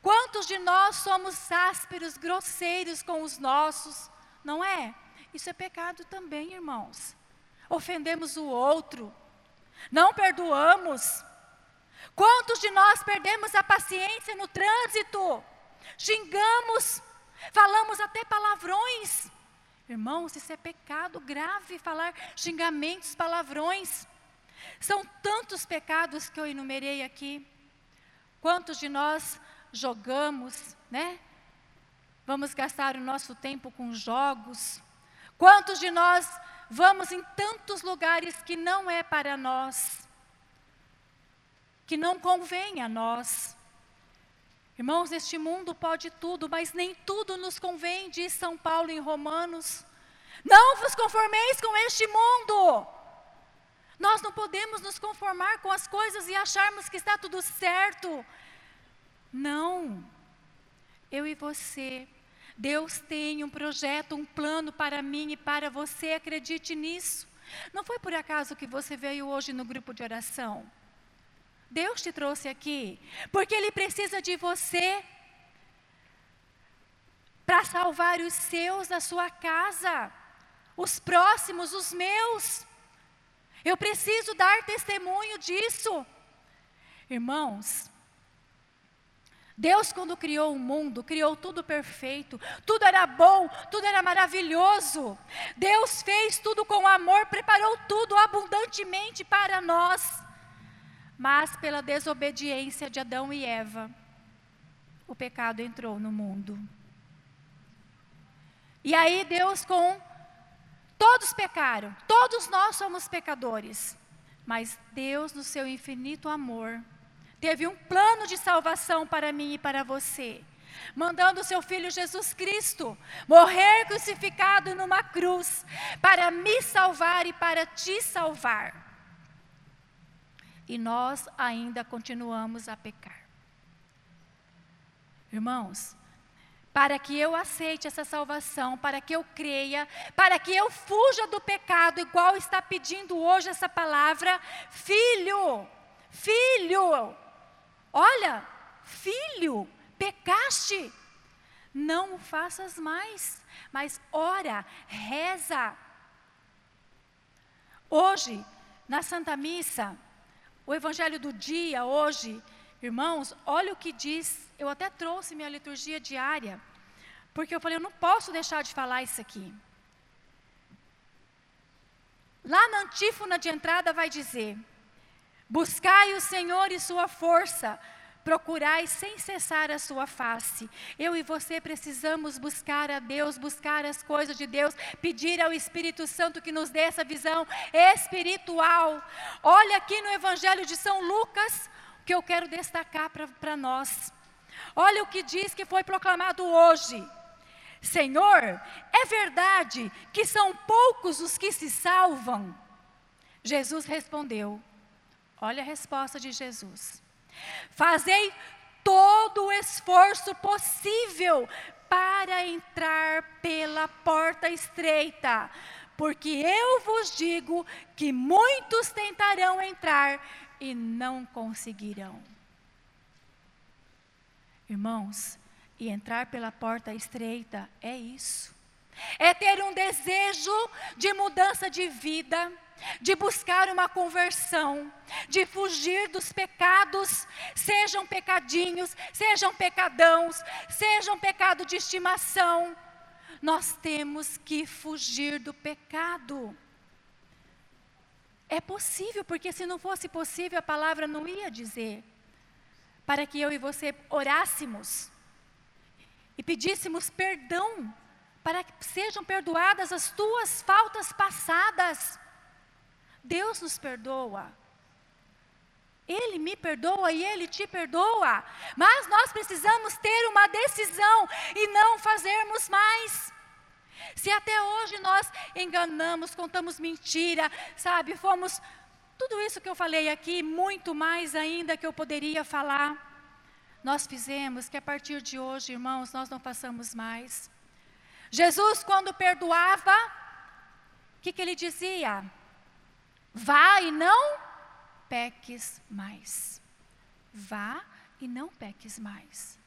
Quantos de nós somos ásperos, grosseiros com os nossos? Não é? Isso é pecado também, irmãos. Ofendemos o outro, não perdoamos. Quantos de nós perdemos a paciência no trânsito? Xingamos, falamos até palavrões. Irmãos, isso é pecado grave falar xingamentos, palavrões. São tantos pecados que eu enumerei aqui. Quantos de nós jogamos, né? Vamos gastar o nosso tempo com jogos. Quantos de nós vamos em tantos lugares que não é para nós, que não convém a nós? Irmãos, este mundo pode tudo, mas nem tudo nos convém, diz São Paulo em Romanos. Não vos conformeis com este mundo. Nós não podemos nos conformar com as coisas e acharmos que está tudo certo. Não. Eu e você. Deus tem um projeto, um plano para mim e para você, acredite nisso. Não foi por acaso que você veio hoje no grupo de oração. Deus te trouxe aqui, porque Ele precisa de você para salvar os seus da sua casa, os próximos, os meus. Eu preciso dar testemunho disso. Irmãos, Deus, quando criou o mundo, criou tudo perfeito, tudo era bom, tudo era maravilhoso. Deus fez tudo com amor, preparou tudo abundantemente para nós. Mas pela desobediência de Adão e Eva, o pecado entrou no mundo. E aí Deus com todos pecaram, todos nós somos pecadores. Mas Deus, no seu infinito amor, teve um plano de salvação para mim e para você, mandando o seu filho Jesus Cristo morrer crucificado numa cruz para me salvar e para te salvar. E nós ainda continuamos a pecar. Irmãos, para que eu aceite essa salvação, para que eu creia, para que eu fuja do pecado, igual está pedindo hoje essa palavra, filho, filho, Olha, filho, pecaste, não o faças mais, mas ora, reza. Hoje, na Santa Missa, o Evangelho do dia, hoje, irmãos, olha o que diz, eu até trouxe minha liturgia diária, porque eu falei, eu não posso deixar de falar isso aqui. Lá na antífona de entrada vai dizer: Buscai o Senhor e sua força, procurai sem cessar a sua face. Eu e você precisamos buscar a Deus, buscar as coisas de Deus, pedir ao Espírito Santo que nos dê essa visão espiritual. Olha aqui no Evangelho de São Lucas, que eu quero destacar para nós. Olha o que diz que foi proclamado hoje. Senhor, é verdade que são poucos os que se salvam? Jesus respondeu: Olha a resposta de Jesus. Fazei todo o esforço possível para entrar pela porta estreita, porque eu vos digo que muitos tentarão entrar e não conseguirão. Irmãos, e entrar pela porta estreita é isso. É ter um desejo de mudança de vida, de buscar uma conversão, de fugir dos pecados, sejam pecadinhos, sejam pecadãos, sejam pecado de estimação. Nós temos que fugir do pecado. É possível, porque se não fosse possível, a palavra não ia dizer. Para que eu e você orássemos e pedíssemos perdão, para que sejam perdoadas as tuas faltas passadas. Deus nos perdoa. Ele me perdoa e Ele te perdoa. Mas nós precisamos ter uma decisão e não fazermos mais. Se até hoje nós enganamos, contamos mentira, sabe, fomos. Tudo isso que eu falei aqui, muito mais ainda que eu poderia falar, nós fizemos que a partir de hoje, irmãos, nós não façamos mais. Jesus, quando perdoava, o que, que ele dizia? Vá e não peques mais. Vá e não peques mais.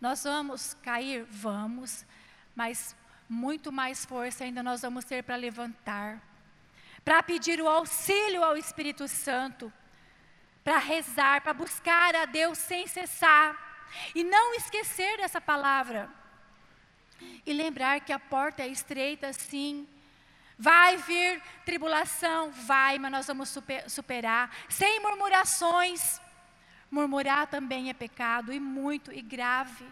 Nós vamos cair? Vamos, mas muito mais força ainda nós vamos ter para levantar, para pedir o auxílio ao Espírito Santo, para rezar, para buscar a Deus sem cessar, e não esquecer dessa palavra, e lembrar que a porta é estreita, sim. Vai vir tribulação, vai, mas nós vamos super, superar, sem murmurações. Murmurar também é pecado, e muito, e grave.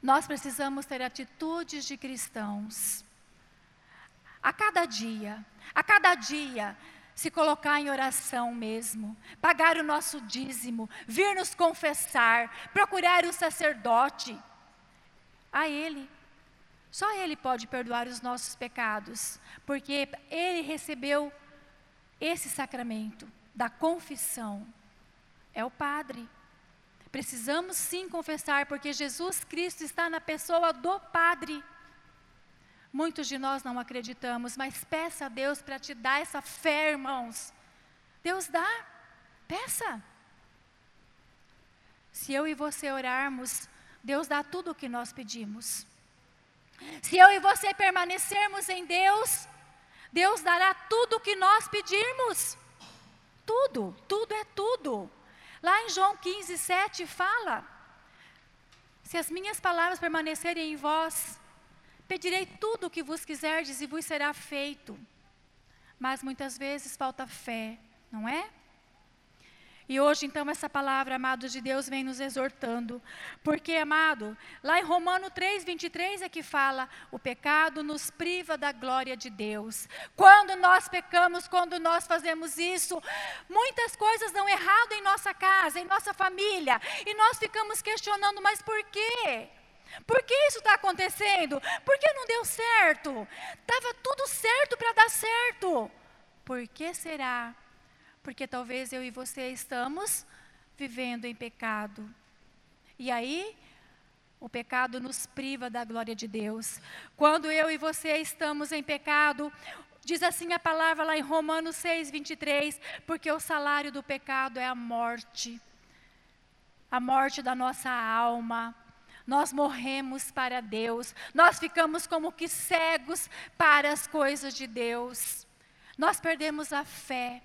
Nós precisamos ter atitudes de cristãos. A cada dia, a cada dia, se colocar em oração mesmo, pagar o nosso dízimo, vir nos confessar, procurar o sacerdote. A Ele. Só Ele pode perdoar os nossos pecados, porque Ele recebeu esse sacramento da confissão. É o Padre. Precisamos sim confessar, porque Jesus Cristo está na pessoa do Padre. Muitos de nós não acreditamos, mas peça a Deus para te dar essa fé, irmãos. Deus dá, peça. Se eu e você orarmos, Deus dá tudo o que nós pedimos. Se eu e você permanecermos em Deus, Deus dará tudo o que nós pedirmos. Tudo, tudo é tudo. Lá em João 15, 7 fala: Se as minhas palavras permanecerem em vós, pedirei tudo o que vos quiserdes e vos será feito. Mas muitas vezes falta fé, não é? E hoje, então, essa palavra, amado de Deus, vem nos exortando. Porque, amado, lá em Romano 3, 23 é que fala: o pecado nos priva da glória de Deus. Quando nós pecamos, quando nós fazemos isso, muitas coisas dão errado em nossa casa, em nossa família, e nós ficamos questionando: mas por quê? Por que isso está acontecendo? Por que não deu certo? Estava tudo certo para dar certo. Por que será? Porque talvez eu e você estamos vivendo em pecado. E aí, o pecado nos priva da glória de Deus. Quando eu e você estamos em pecado, diz assim a palavra lá em Romanos 6, 23, porque o salário do pecado é a morte, a morte da nossa alma. Nós morremos para Deus, nós ficamos como que cegos para as coisas de Deus, nós perdemos a fé.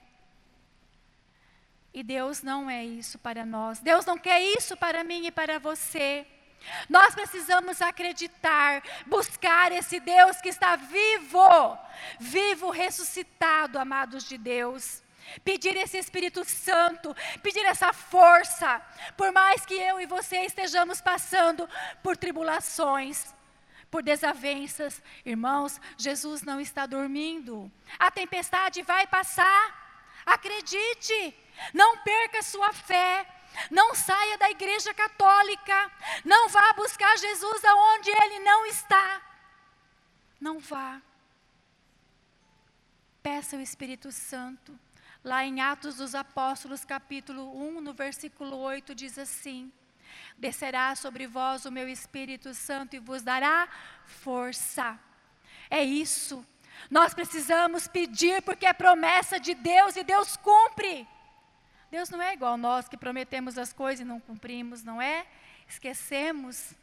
E Deus não é isso para nós. Deus não quer isso para mim e para você. Nós precisamos acreditar, buscar esse Deus que está vivo, vivo, ressuscitado, amados de Deus. Pedir esse Espírito Santo, pedir essa força, por mais que eu e você estejamos passando por tribulações, por desavenças, irmãos, Jesus não está dormindo, a tempestade vai passar, acredite, não perca sua fé. Não saia da igreja católica. Não vá buscar Jesus aonde ele não está. Não vá. Peça o Espírito Santo. Lá em Atos dos Apóstolos, capítulo 1, no versículo 8, diz assim: Descerá sobre vós o meu Espírito Santo e vos dará força. É isso. Nós precisamos pedir porque é promessa de Deus e Deus cumpre. Deus não é igual nós que prometemos as coisas e não cumprimos, não é? Esquecemos.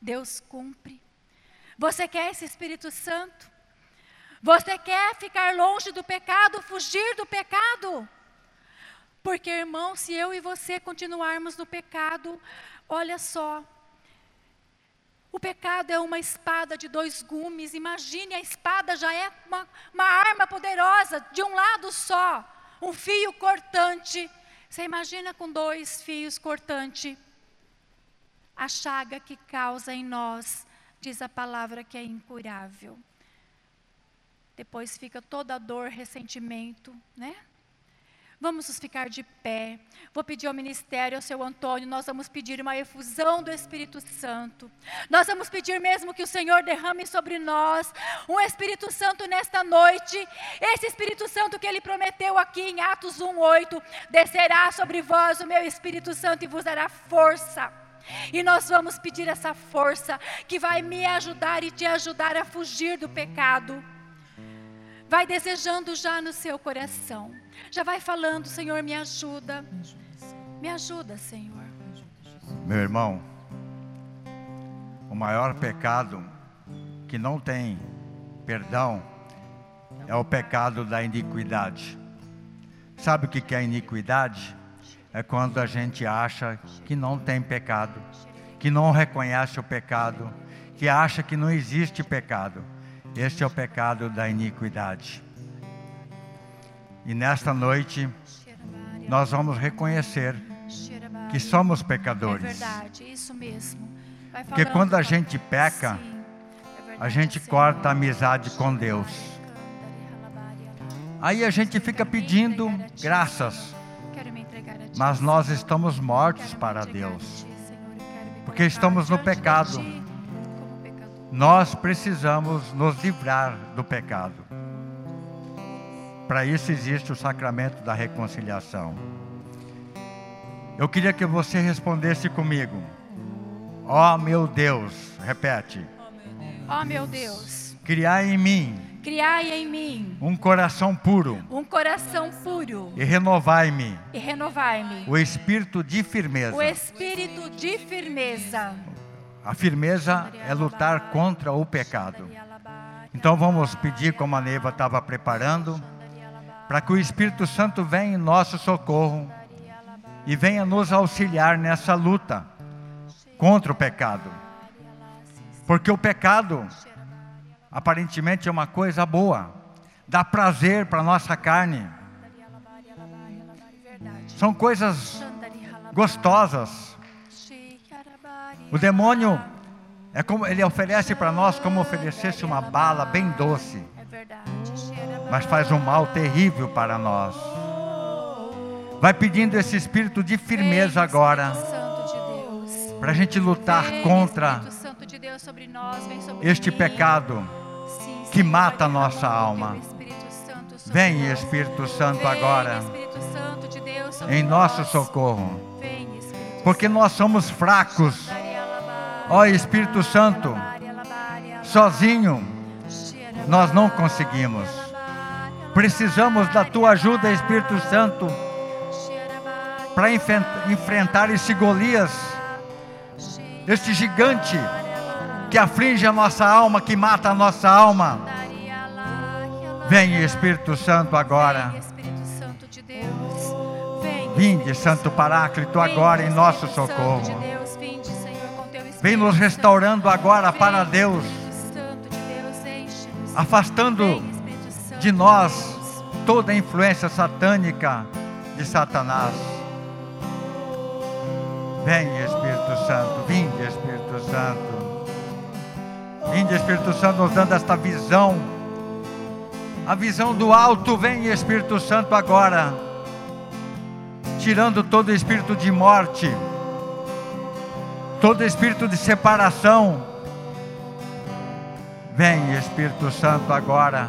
Deus cumpre. Você quer esse Espírito Santo? Você quer ficar longe do pecado, fugir do pecado? Porque, irmão, se eu e você continuarmos no pecado, olha só, o pecado é uma espada de dois gumes. Imagine, a espada já é uma, uma arma poderosa, de um lado só, um fio cortante. Você imagina com dois fios cortantes? A chaga que causa em nós, diz a palavra que é incurável. Depois fica toda a dor, ressentimento, né? Vamos nos ficar de pé. Vou pedir ao ministério, ao seu Antônio, nós vamos pedir uma efusão do Espírito Santo. Nós vamos pedir mesmo que o Senhor derrame sobre nós um Espírito Santo nesta noite. Esse Espírito Santo que ele prometeu aqui em Atos 1:8, descerá sobre vós o meu Espírito Santo e vos dará força. E nós vamos pedir essa força que vai me ajudar e te ajudar a fugir do pecado. Vai desejando já no seu coração. Já vai falando, Senhor, me ajuda. Me ajuda, Senhor. Meu irmão, o maior pecado que não tem perdão é o pecado da iniquidade. Sabe o que é iniquidade? É quando a gente acha que não tem pecado, que não reconhece o pecado, que acha que não existe pecado. Este é o pecado da iniquidade. E nesta noite nós vamos reconhecer que somos É pecadores. verdade, isso mesmo. Porque quando a gente peca, é a gente corta a amizade com Deus. Aí a gente fica pedindo graças, mas nós estamos mortos para Deus. Porque estamos no pecado. Nós precisamos nos livrar do pecado. Para isso existe o sacramento da reconciliação. Eu queria que você respondesse comigo. Ó meu Deus, repete. Ó meu Deus, Criai em mim criai em mim um coração puro um coração puro e renovai-me e renovai-me o espírito de firmeza. o espírito de firmeza. A firmeza é lutar contra o pecado. Então vamos pedir, como a Neiva estava preparando, para que o Espírito Santo venha em nosso socorro e venha nos auxiliar nessa luta contra o pecado. Porque o pecado, aparentemente, é uma coisa boa, dá prazer para a nossa carne, são coisas gostosas. O demônio é como ele oferece para nós como oferecesse uma bala bem doce. Mas faz um mal terrível para nós. Vai pedindo esse espírito de firmeza agora, para a gente lutar contra este pecado. Que mata a nossa alma. Vem. Espírito Santo, agora, em nosso socorro, porque nós somos fracos. Ó Espírito Santo, sozinho nós não conseguimos. Precisamos da tua ajuda, Espírito Santo, para enfrentar esse Golias, esse gigante que aflige a nossa alma, que mata a nossa alma. Vem, Espírito Santo, agora. Vinde, Santo Paráclito, agora em nosso socorro. Vem nos restaurando agora para Deus, afastando de nós toda a influência satânica de Satanás. Vem, Espírito Santo, vinde, Espírito Santo. Vinde, Espírito Santo, nos dando esta visão. A visão do alto, vem, Espírito Santo, agora. Tirando todo espírito de morte, todo espírito de separação. Vem, Espírito Santo, agora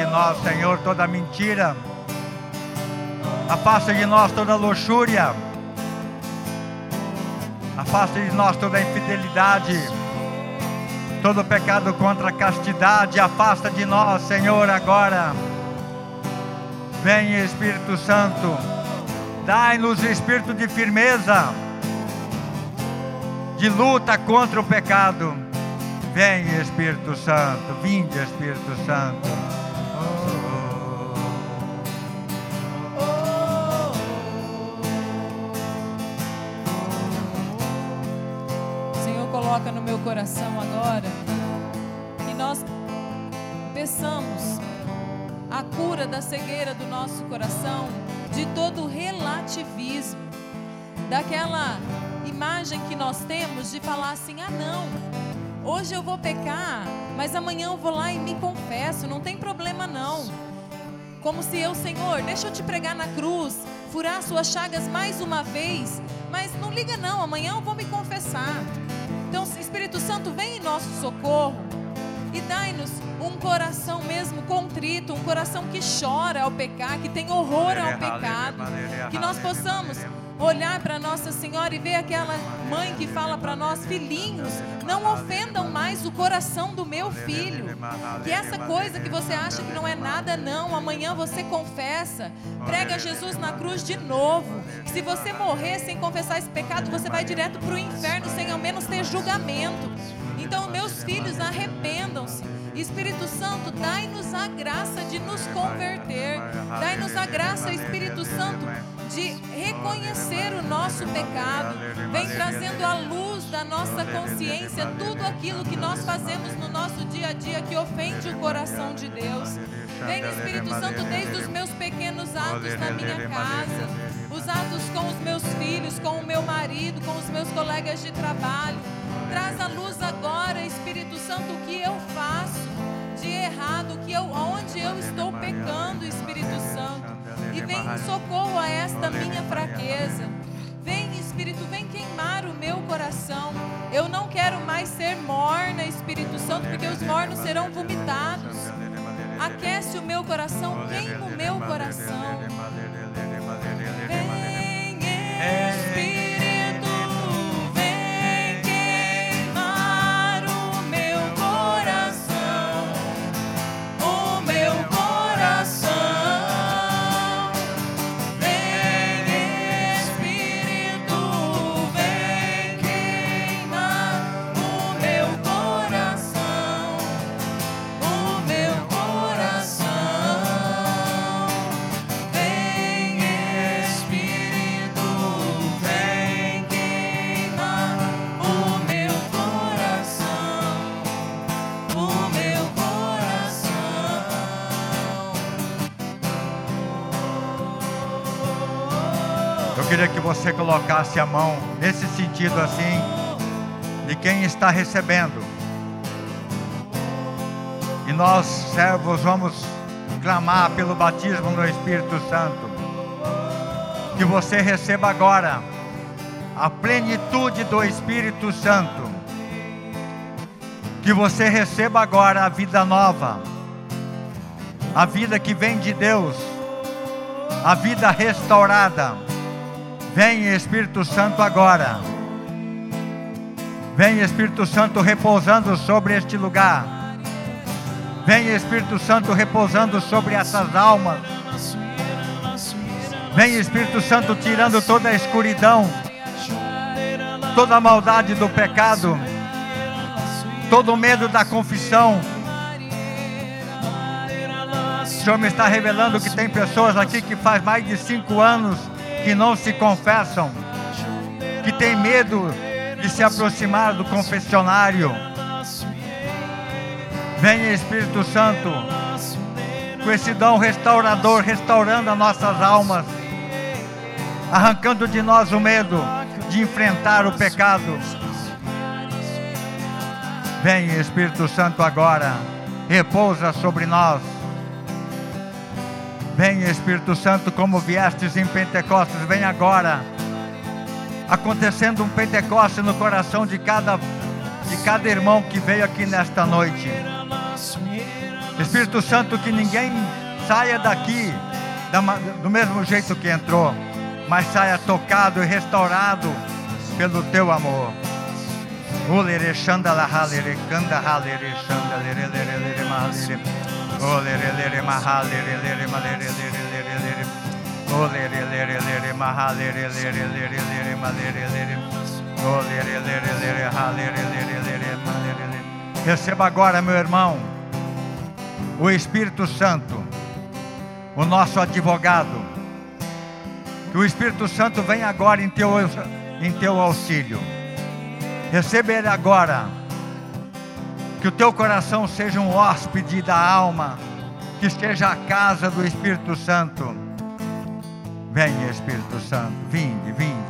de nós, Senhor, toda mentira. Afasta de nós toda luxúria. Afasta de nós toda infidelidade. Todo pecado contra a castidade. Afasta de nós, Senhor, agora. Vem, Espírito Santo. Dai-nos espírito de firmeza, de luta contra o pecado. Vem, Espírito Santo, vinde, Espírito Santo. Coração agora que nós peçamos a cura da cegueira do nosso coração, de todo relativismo, daquela imagem que nós temos de falar assim: ah, não, hoje eu vou pecar, mas amanhã eu vou lá e me confesso, não tem problema não. Como se eu, Senhor, deixa eu te pregar na cruz, furar suas chagas mais uma vez, mas não liga não, amanhã eu vou me confessar. Então, Espírito Santo, vem em nosso socorro. E dai-nos um coração mesmo contrito, um coração que chora ao pecar, que tem horror ao pecado, que nós possamos olhar para Nossa Senhora e ver aquela mãe que fala para nós, filhinhos, não ofendam mais o coração do meu filho. Que essa coisa que você acha que não é nada, não, amanhã você confessa, prega Jesus na cruz de novo. Que se você morrer sem confessar esse pecado, você vai direto para o inferno sem ao menos ter julgamento. Então, meus filhos, arrependam-se. Espírito Santo, dai-nos a graça de nos converter. Dai-nos a graça, Espírito Santo, de reconhecer o nosso pecado. Vem trazendo à luz da nossa consciência tudo aquilo que nós fazemos no nosso dia a dia que ofende o coração de Deus. Vem, Espírito Santo, desde os meus pequenos atos na minha casa, os atos com os meus filhos, com o meu marido, com os meus colegas de trabalho. Traz à luz agora, Espírito Santo, o que eu faço de errado, o que eu, onde eu estou pecando, Espírito Santo. Vem em socorro a esta minha fraqueza. Vem, Espírito, vem queimar o meu coração. Eu não quero mais ser morna, Espírito Santo, porque os mornos serão vomitados. Aquece o meu coração, queima o meu coração. Vem, Espírito, queria que você colocasse a mão nesse sentido assim, de quem está recebendo. E nós, servos, vamos clamar pelo batismo no Espírito Santo. Que você receba agora a plenitude do Espírito Santo. Que você receba agora a vida nova, a vida que vem de Deus, a vida restaurada. Vem Espírito Santo agora. Vem Espírito Santo repousando sobre este lugar. Vem Espírito Santo repousando sobre essas almas. Vem Espírito Santo tirando toda a escuridão, toda a maldade do pecado, todo o medo da confissão. O Senhor me está revelando que tem pessoas aqui que faz mais de cinco anos que não se confessam, que tem medo de se aproximar do confessionário. Venha Espírito Santo, com esse dom restaurador, restaurando as nossas almas, arrancando de nós o medo de enfrentar o pecado. Venha Espírito Santo agora, repousa sobre nós. Venha Espírito Santo, como viestes em Pentecostes, vem agora. Acontecendo um Pentecoste no coração de cada, de cada irmão que veio aqui nesta noite. Espírito Santo, que ninguém saia daqui do mesmo jeito que entrou, mas saia tocado e restaurado pelo teu amor. Kanda halere Receba agora, meu irmão, o Espírito Santo, o nosso advogado. Que o Espírito Santo venha agora em teu, em teu auxílio. Receba ele agora. Que o teu coração seja um hóspede da alma, que esteja a casa do Espírito Santo. Venha, Espírito Santo, vinde, vinde.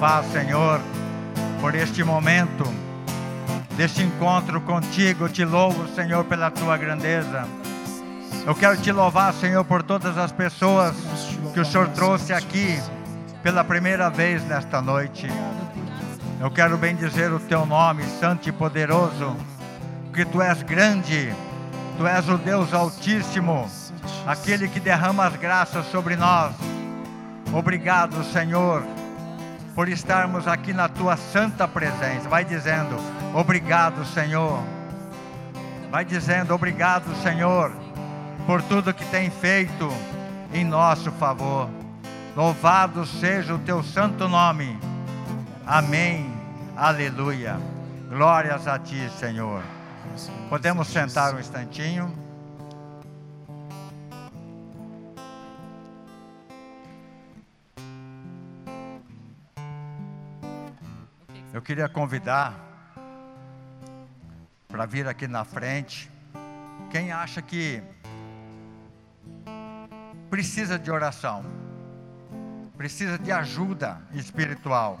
Louvar, Senhor, por este momento, deste encontro contigo. Te louvo, Senhor, pela tua grandeza. Eu quero te louvar, Senhor, por todas as pessoas que o Senhor trouxe aqui pela primeira vez nesta noite. Eu quero bendizer o teu nome, santo e poderoso, porque tu és grande, tu és o Deus Altíssimo, aquele que derrama as graças sobre nós. Obrigado, Senhor, por estarmos aqui na tua santa presença. Vai dizendo, obrigado, Senhor. Vai dizendo, obrigado, Senhor, por tudo que tem feito em nosso favor. Louvado seja o teu santo nome. Amém. Aleluia. Glórias a ti, Senhor. Podemos sentar um instantinho. Eu queria convidar para vir aqui na frente quem acha que precisa de oração, precisa de ajuda espiritual.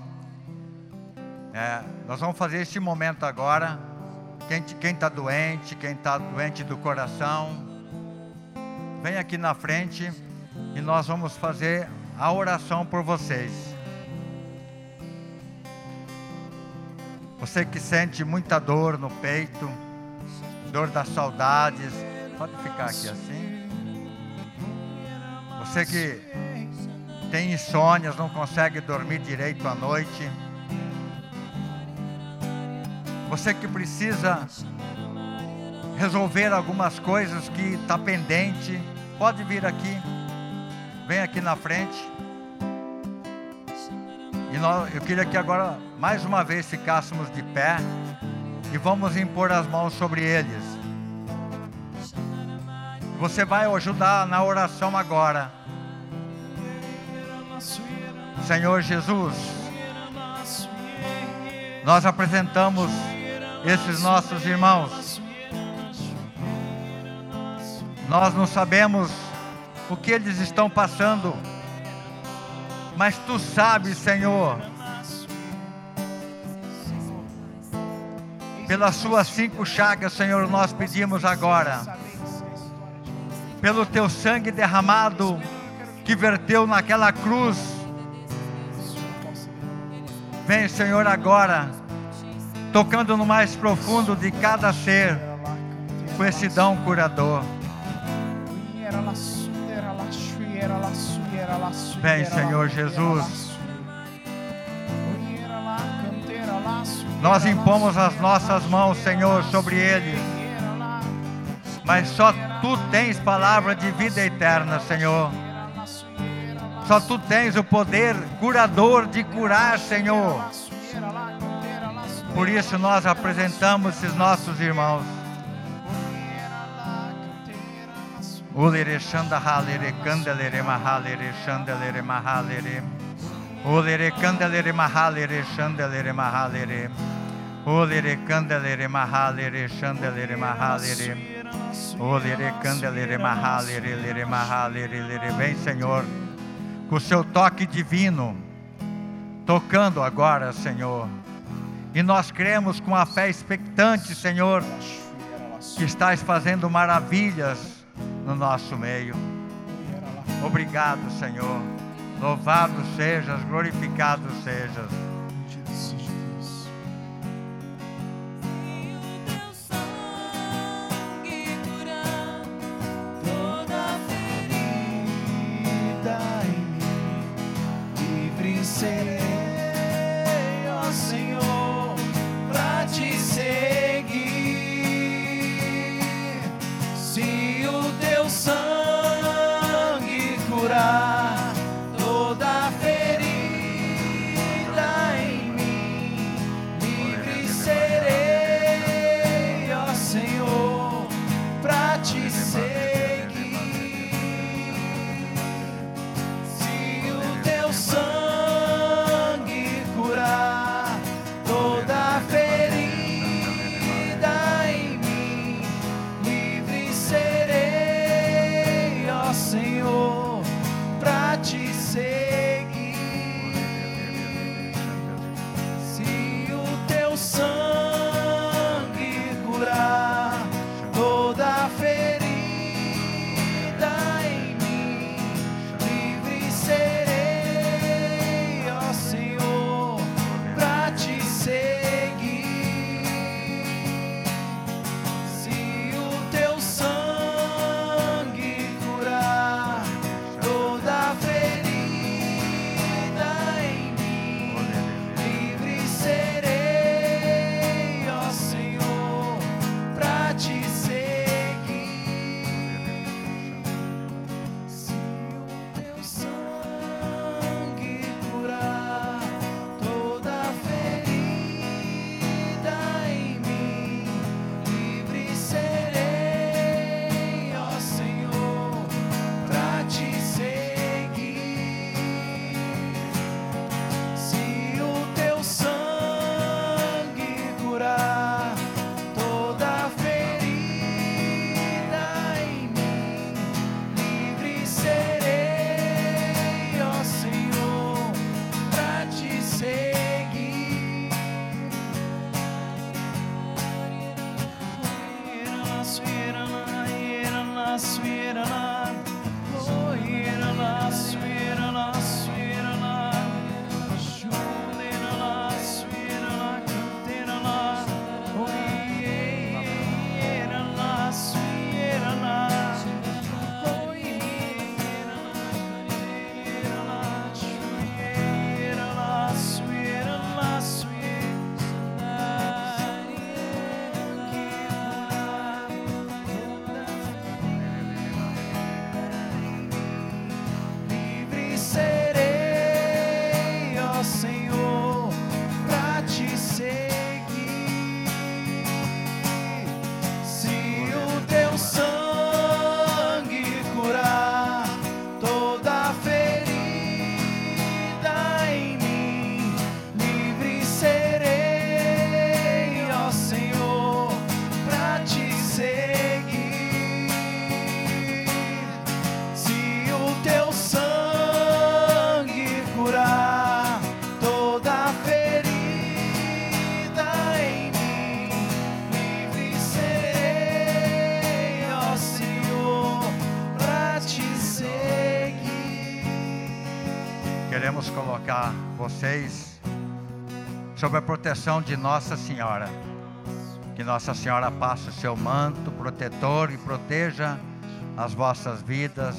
É, nós vamos fazer este momento agora. Quem está doente, quem está doente do coração, vem aqui na frente e nós vamos fazer a oração por vocês. Você que sente muita dor no peito, dor das saudades, pode ficar aqui assim. Você que tem insônias, não consegue dormir direito à noite. Você que precisa resolver algumas coisas que está pendente, pode vir aqui. Vem aqui na frente. Nós, eu queria que agora, mais uma vez, ficássemos de pé e vamos impor as mãos sobre eles. Você vai ajudar na oração agora. Senhor Jesus, nós apresentamos esses nossos irmãos. Nós não sabemos o que eles estão passando, mas tu sabes, Senhor. Pelas suas cinco chagas, Senhor, nós pedimos agora, pelo teu sangue derramado que verteu naquela cruz. Vem, Senhor, agora, tocando no mais profundo de cada ser, com esse dom curador. Vem, Senhor Jesus. Nós impomos as nossas mãos, Senhor, sobre eles. Mas só tu tens palavra de vida eterna, Senhor. Só tu tens o poder curador de curar, Senhor. Por isso nós apresentamos esses nossos irmãos. Shandelere mahalere. Ulere kandelere mahalere shandelere mahalere. Ulere kandelere mahalere lere mahalere lere. Vem, Senhor, com o seu toque divino, tocando agora, Senhor. E nós cremos com a fé expectante, Senhor, que estás fazendo maravilhas no nosso meio. Obrigado, Senhor. Louvado sejas, glorificado sejas. Sob a proteção de Nossa Senhora. Que Nossa Senhora passe o seu manto protetor e proteja as vossas vidas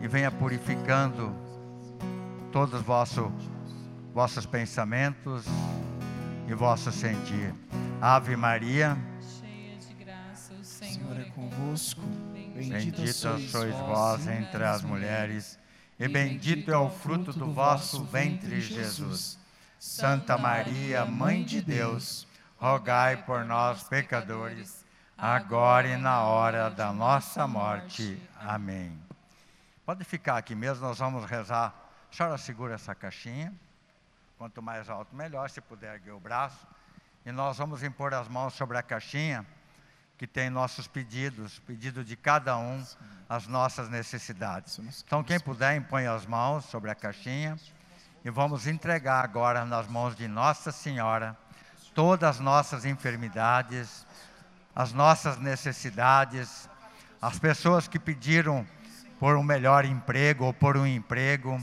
e venha purificando todos os vosso, vossos pensamentos e vosso sentir. Ave Maria, Cheia de graça, o Senhor Senhor é é convosco. bendita sois vós entre as mulheres, e bendito é o fruto do vosso ventre, Jesus. Santa Maria, Mãe de Deus, rogai por nós, pecadores, agora e na hora da nossa morte. Amém. Pode ficar aqui mesmo, nós vamos rezar. A senhora segura essa caixinha. Quanto mais alto, melhor, se puder erguer o braço. E nós vamos impor as mãos sobre a caixinha, que tem nossos pedidos, pedido de cada um, as nossas necessidades. Então, quem puder, impõe as mãos sobre a caixinha. E vamos entregar agora nas mãos de Nossa Senhora todas as nossas enfermidades, as nossas necessidades, as pessoas que pediram por um melhor emprego ou por um emprego,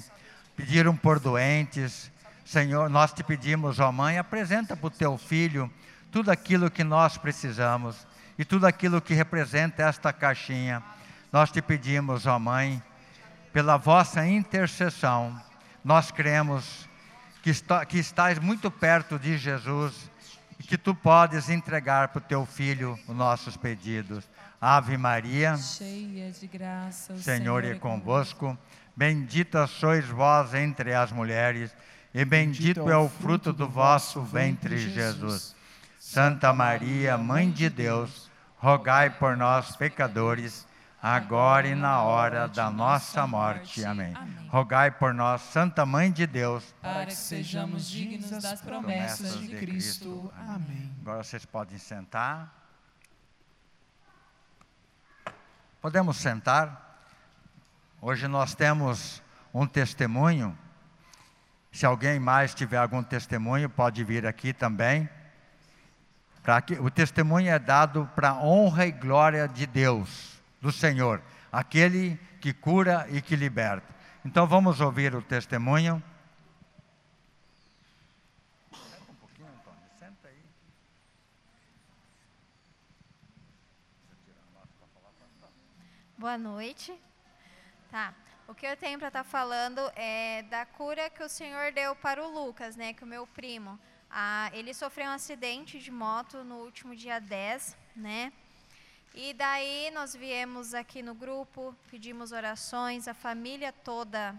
pediram por doentes. Senhor, nós te pedimos, ó Mãe, apresenta para o teu filho tudo aquilo que nós precisamos e tudo aquilo que representa esta caixinha. Nós te pedimos, ó Mãe, pela vossa intercessão, nós cremos que, está, que estás muito perto de Jesus e que tu podes entregar para o teu filho os nossos pedidos. Ave Maria, cheia de graça, o Senhor é convosco. Bendita sois vós entre as mulheres, e bendito é o fruto do vosso ventre, Jesus. Santa Maria, Mãe de Deus, rogai por nós, pecadores, agora e na hora da nossa morte. Amém. Rogai por nós, Santa Mãe de Deus, para que sejamos dignos das promessas de Cristo. Amém. Agora vocês podem sentar. Podemos sentar. Hoje nós temos um testemunho. Se alguém mais tiver algum testemunho, pode vir aqui também. Que, o testemunho é dado para honra e glória de Deus, do Senhor, aquele que cura e que liberta. Então vamos ouvir o testemunho. Boa noite. Tá. O que eu tenho para estar falando é da cura que o Senhor deu para o Lucas, né, que o meu primo. Ah, ele sofreu um acidente de moto no último dia 10, né? E daí nós viemos aqui no grupo, pedimos orações, a família toda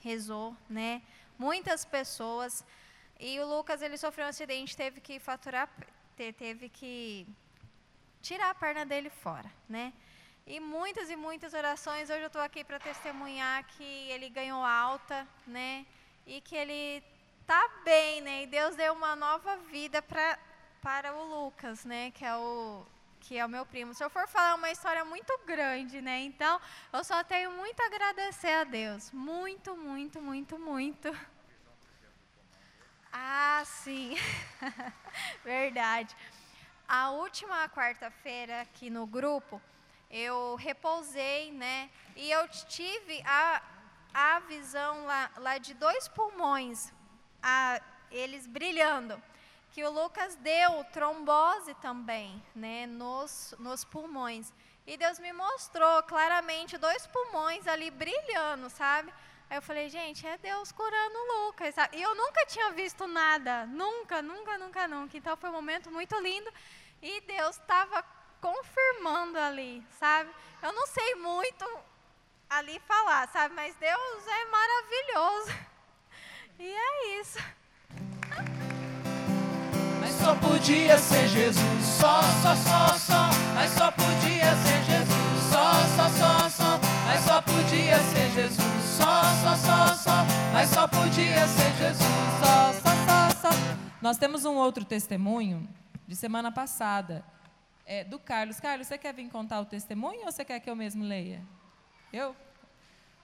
rezou, né? Muitas pessoas. E o Lucas, ele sofreu um acidente, teve que faturar, te- teve que tirar a perna dele fora, né? E muitas e muitas orações. Hoje eu estou aqui para testemunhar que ele ganhou alta, né? E que ele tá bem, né? E Deus deu uma nova vida para para o Lucas, né? Que é o que é o meu primo. Se eu for falar uma história muito grande, né? Então, eu só tenho muito a agradecer a Deus. Muito, muito, muito, muito. Ah, sim. Verdade. A última quarta-feira aqui no grupo, eu repousei, né? E eu tive a, a visão lá, lá de dois pulmões, a, eles brilhando. Que o Lucas deu trombose também, né? Nos, nos pulmões. E Deus me mostrou claramente dois pulmões ali brilhando, sabe? Aí eu falei, gente, é Deus curando o Lucas. sabe? E eu nunca tinha visto nada, nunca, nunca, nunca, nunca. Então foi um momento muito lindo e Deus estava confirmando ali, sabe? Eu não sei muito ali falar, sabe? Mas Deus é maravilhoso. E é isso. Só podia ser Jesus, só, só, só, só. Mas só podia ser Jesus, só, só, só, só. Mas só podia ser Jesus, só, só, só, só. Mas só podia ser Jesus, Só, só, só, só. Nós temos um outro testemunho de semana passada, é, do Carlos. Carlos, você quer vir contar o testemunho ou você quer que eu mesmo leia? Eu?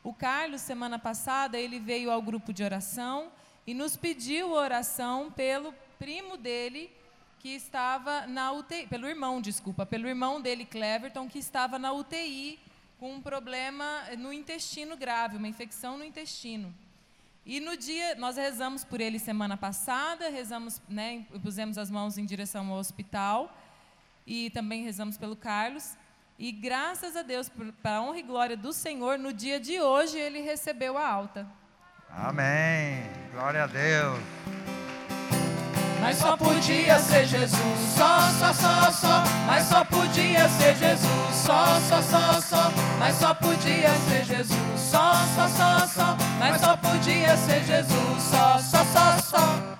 O Carlos, semana passada, ele veio ao grupo de oração e nos pediu oração pelo primo dele que estava na UTI, pelo irmão, desculpa, pelo irmão dele, Cleverton, que estava na UTI com um problema no intestino grave, uma infecção no intestino. E no dia, nós rezamos por ele semana passada, rezamos, né, pusemos as mãos em direção ao hospital e também rezamos pelo Carlos. E graças a Deus, para a honra e glória do Senhor, no dia de hoje ele recebeu a alta. Amém. Glória a Deus. Mas só podia ser Jesus, só, só, só, só. Mas só podia ser Jesus, só, só, só, só. Mas só podia ser Jesus, só, só, só, só. Mas só podia ser Jesus, só, só, só, só.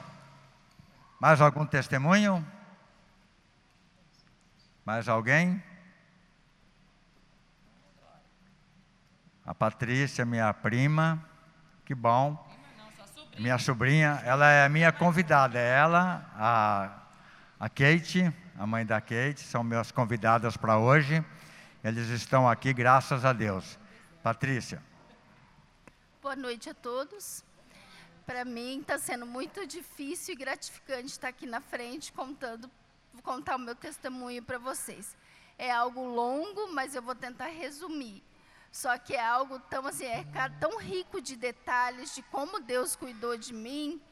Mais algum testemunho? Mais alguém? A Patrícia, minha prima, que bom. Minha sobrinha, ela é minha convidada. É ela, a, a Kate, a mãe da Kate, são minhas convidadas para hoje. Eles estão aqui, graças a Deus. Patrícia. Boa noite a todos. Para mim está sendo muito difícil e gratificante estar aqui na frente contando, contar o meu testemunho para vocês. É algo longo, mas eu vou tentar resumir. Só que é algo tão assim, é tão rico de detalhes de como Deus cuidou de mim,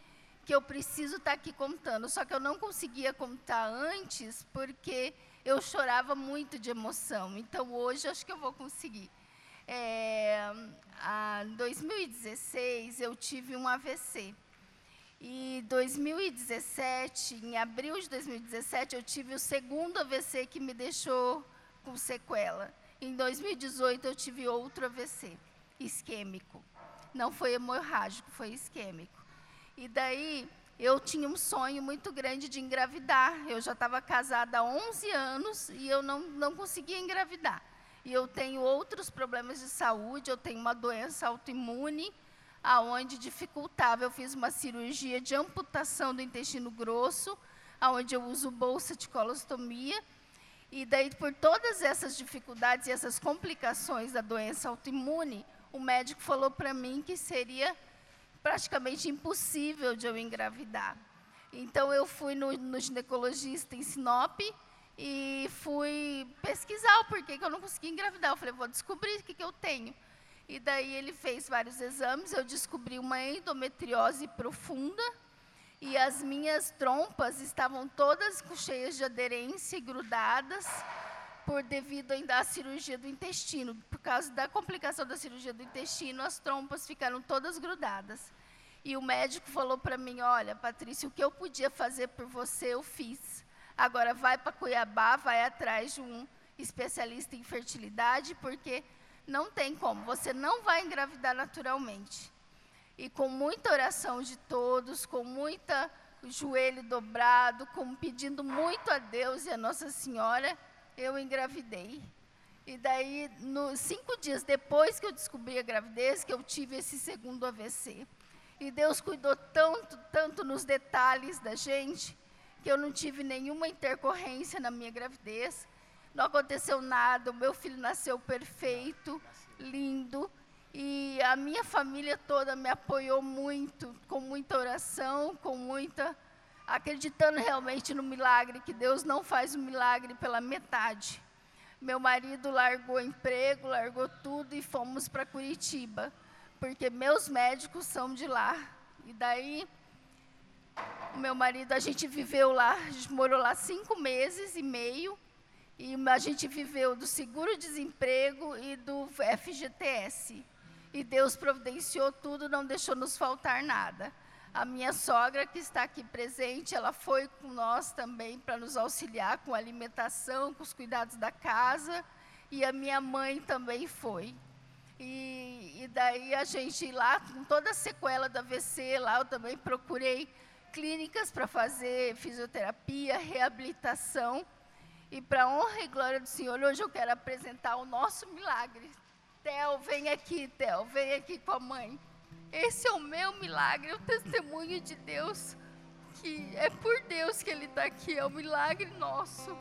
que eu preciso estar tá aqui contando. Só que eu não conseguia contar antes porque eu chorava muito de emoção. Então hoje acho que eu vou conseguir. É, em 2016 eu tive um AVC. E 2017, em abril de 2017, eu tive o segundo AVC que me deixou com sequela. Em 2018 eu tive outro AVC, isquêmico. Não foi hemorrágico, foi isquêmico. E daí eu tinha um sonho muito grande de engravidar. Eu já estava casada há 11 anos e eu não, não conseguia engravidar. E eu tenho outros problemas de saúde, eu tenho uma doença autoimune, aonde dificultava. Eu fiz uma cirurgia de amputação do intestino grosso, aonde eu uso bolsa de colostomia e daí, por todas essas dificuldades e essas complicações da doença autoimune, o médico falou para mim que seria praticamente impossível de eu engravidar. Então, eu fui no, no ginecologista em Sinop e fui pesquisar o porquê que eu não conseguia engravidar. Eu falei, vou descobrir o que, que eu tenho. E daí ele fez vários exames, eu descobri uma endometriose profunda, e as minhas trompas estavam todas cheias de aderência e grudadas por devido ainda à cirurgia do intestino. Por causa da complicação da cirurgia do intestino, as trompas ficaram todas grudadas. E o médico falou para mim: Olha, Patrícia, o que eu podia fazer por você, eu fiz. Agora vai para Cuiabá, vai atrás de um especialista em fertilidade, porque não tem como, você não vai engravidar naturalmente e com muita oração de todos, com muita joelho dobrado, com pedindo muito a Deus e a Nossa Senhora, eu engravidei. E daí, no, cinco dias depois que eu descobri a gravidez, que eu tive esse segundo AVC. E Deus cuidou tanto, tanto nos detalhes da gente, que eu não tive nenhuma intercorrência na minha gravidez. Não aconteceu nada, o meu filho nasceu perfeito, lindo. E a minha família toda me apoiou muito, com muita oração, com muita. acreditando realmente no milagre, que Deus não faz o milagre pela metade. Meu marido largou emprego, largou tudo e fomos para Curitiba, porque meus médicos são de lá. E daí, meu marido, a gente viveu lá, a gente morou lá cinco meses e meio, e a gente viveu do seguro-desemprego e do FGTS. E Deus providenciou tudo, não deixou nos faltar nada. A minha sogra, que está aqui presente, ela foi com nós também para nos auxiliar com a alimentação, com os cuidados da casa. E a minha mãe também foi. E, e daí a gente lá, com toda a sequela da AVC, lá eu também procurei clínicas para fazer fisioterapia, reabilitação. E para honra e glória do Senhor, hoje eu quero apresentar o nosso milagre. Theo, vem aqui, Theo, vem aqui com a mãe. Esse é o meu milagre, o testemunho de Deus, que é por Deus que Ele está aqui, é o um milagre nosso.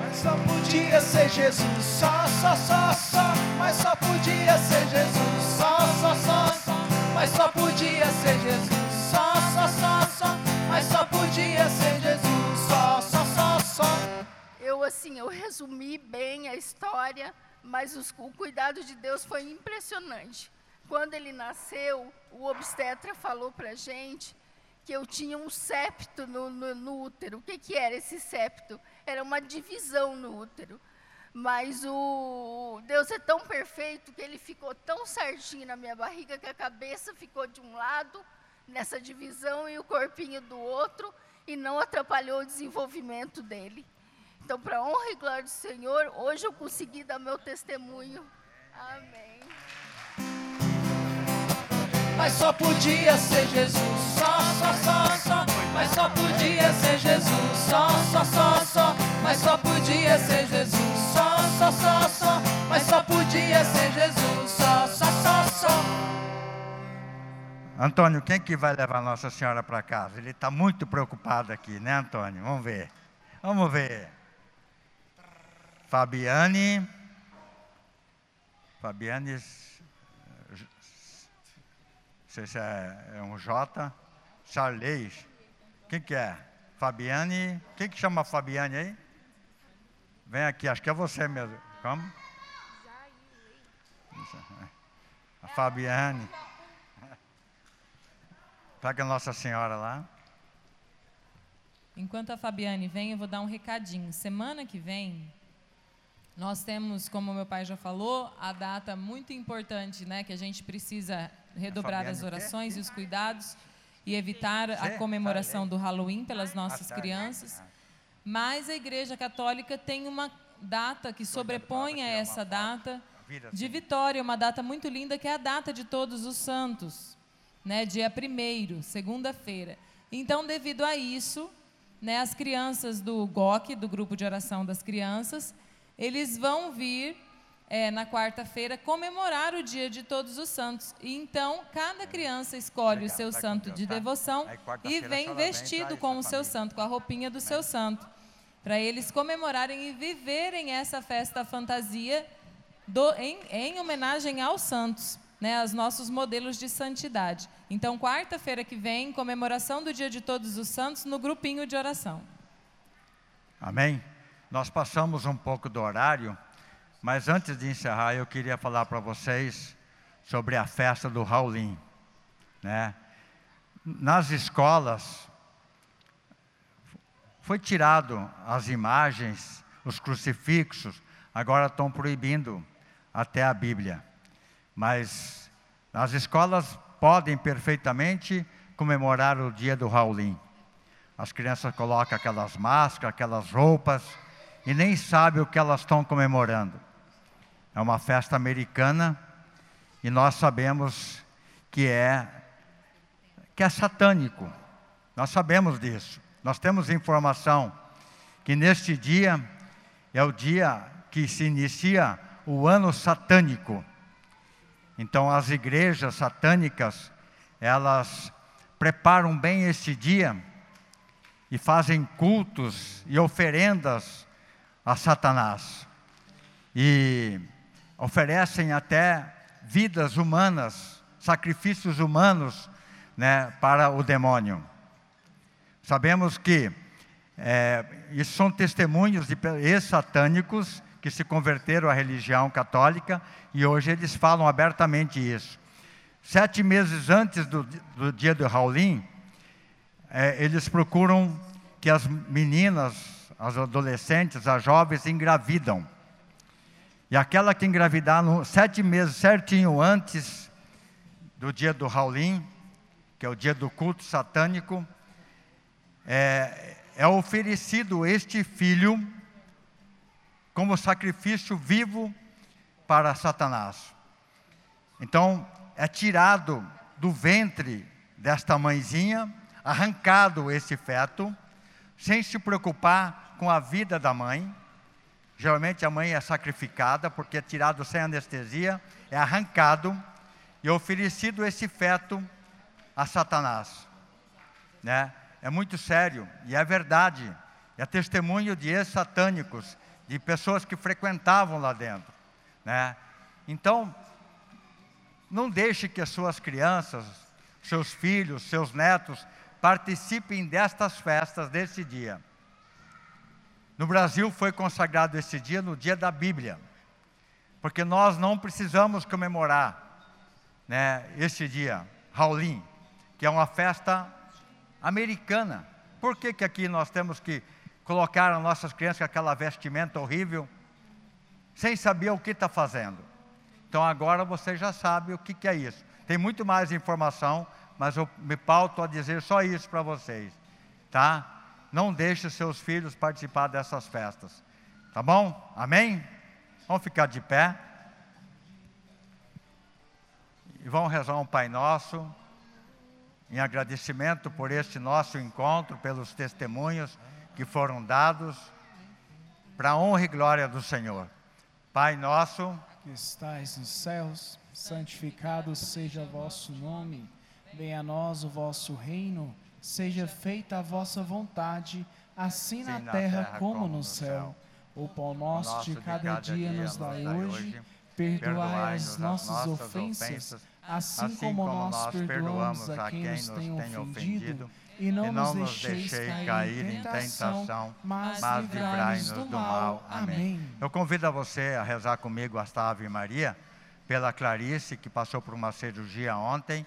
Mas só podia ser Jesus, só, só, só, só. Mas só podia ser Jesus, só, só, só, só. Mas só podia ser Jesus, só, só, só, só. Mas só podia ser Jesus, assim, eu resumi bem a história, mas os, o cuidado de Deus foi impressionante. quando ele nasceu, o obstetra falou para gente que eu tinha um septo no, no, no útero. O que, que era esse septo? Era uma divisão no útero. Mas o Deus é tão perfeito que ele ficou tão certinho na minha barriga que a cabeça ficou de um lado nessa divisão e o corpinho do outro e não atrapalhou o desenvolvimento dele. Então, para honra e glória do Senhor, hoje eu consegui dar meu testemunho. Amém. Mas só podia ser Jesus, só, só, só, só. Mas só podia ser Jesus, só, só, só, só. Mas só podia ser Jesus, só, só, só, só. Mas só podia ser Jesus, só, só, só, só. Antônio, quem que vai levar Nossa Senhora para casa? Ele está muito preocupado aqui, né, Antônio? Vamos ver. Vamos ver. Fabiane. Fabiane. Não sei se é, é um J. Charles. Quem que é? Fabiane. Quem que chama Fabiane aí? Vem aqui, acho que é você mesmo. Como? A Fabiane. Pega Nossa Senhora lá. Enquanto a Fabiane vem, eu vou dar um recadinho. Semana que vem, nós temos, como meu pai já falou, a data muito importante, né, que a gente precisa redobrar as orações e os cuidados e evitar a comemoração do Halloween pelas nossas crianças. Mas a Igreja Católica tem uma data que sobrepõe a essa data de vitória, uma data muito linda que é a data de Todos os Santos né, dia 1 segunda-feira. Então, devido a isso, né, as crianças do GOC, do Grupo de Oração das Crianças, eles vão vir é, na quarta-feira comemorar o dia de Todos os Santos. E então, cada criança escolhe o seu santo de tá? devoção e vem vestido com o seu santo, com a roupinha do seu santo, para eles comemorarem e viverem essa festa fantasia do, em, em homenagem aos santos né, os nossos modelos de santidade. Então, quarta-feira que vem, comemoração do Dia de Todos os Santos no grupinho de oração. Amém? Nós passamos um pouco do horário, mas antes de encerrar, eu queria falar para vocês sobre a festa do Raulin. Né? Nas escolas, foi tirado as imagens, os crucifixos, agora estão proibindo até a Bíblia. Mas as escolas podem perfeitamente comemorar o dia do Raulin. As crianças colocam aquelas máscaras, aquelas roupas e nem sabem o que elas estão comemorando. É uma festa americana e nós sabemos que é que é satânico. Nós sabemos disso. Nós temos informação que neste dia é o dia que se inicia o ano satânico. Então, as igrejas satânicas, elas preparam bem este dia e fazem cultos e oferendas a Satanás. E oferecem até vidas humanas, sacrifícios humanos né, para o demônio. Sabemos que é, isso são testemunhos de ex-satânicos que se converteram à religião católica e hoje eles falam abertamente isso. Sete meses antes do, do dia do Raulin, é, eles procuram que as meninas, as adolescentes, as jovens engravidam. E aquela que engravidar no, sete meses certinho antes do dia do Raulin, que é o dia do culto satânico, é, é oferecido este filho como sacrifício vivo para Satanás. Então, é tirado do ventre desta mãezinha, arrancado esse feto, sem se preocupar com a vida da mãe. Geralmente a mãe é sacrificada porque é tirado sem anestesia, é arrancado e oferecido esse feto a Satanás. Né? É muito sério e é verdade. É testemunho de ex-satânicos de pessoas que frequentavam lá dentro. Né? Então, não deixe que as suas crianças, seus filhos, seus netos participem destas festas desse dia. No Brasil foi consagrado esse dia no dia da Bíblia, porque nós não precisamos comemorar né, este dia, Halloween, que é uma festa americana. Por que, que aqui nós temos que colocar as nossas crianças com aquela vestimenta horrível, sem saber o que está fazendo? Então agora você já sabe o que, que é isso. Tem muito mais informação, mas eu me pauto a dizer só isso para vocês, tá? Não deixe seus filhos participar dessas festas, tá bom? Amém? Vamos ficar de pé. E vamos rezar um Pai Nosso, em agradecimento por este nosso encontro, pelos testemunhos que foram dados, para a honra e glória do Senhor. Pai Nosso, que estais nos céus, santificado seja vosso nome, venha a nós o vosso reino, seja feita a vossa vontade, assim na, terra, como, no céu. O pão nosso de cada, dia, nos dai hoje, perdoai as nossas ofensas, assim, assim como nós perdoamos a quem nos tem ofendido, e não, nos deixeis cair em tentação, mas, mas livrai-nos do mal. Amém. Eu convido a você a rezar comigo esta Ave Maria, pela Clarice, que passou por uma cirurgia ontem,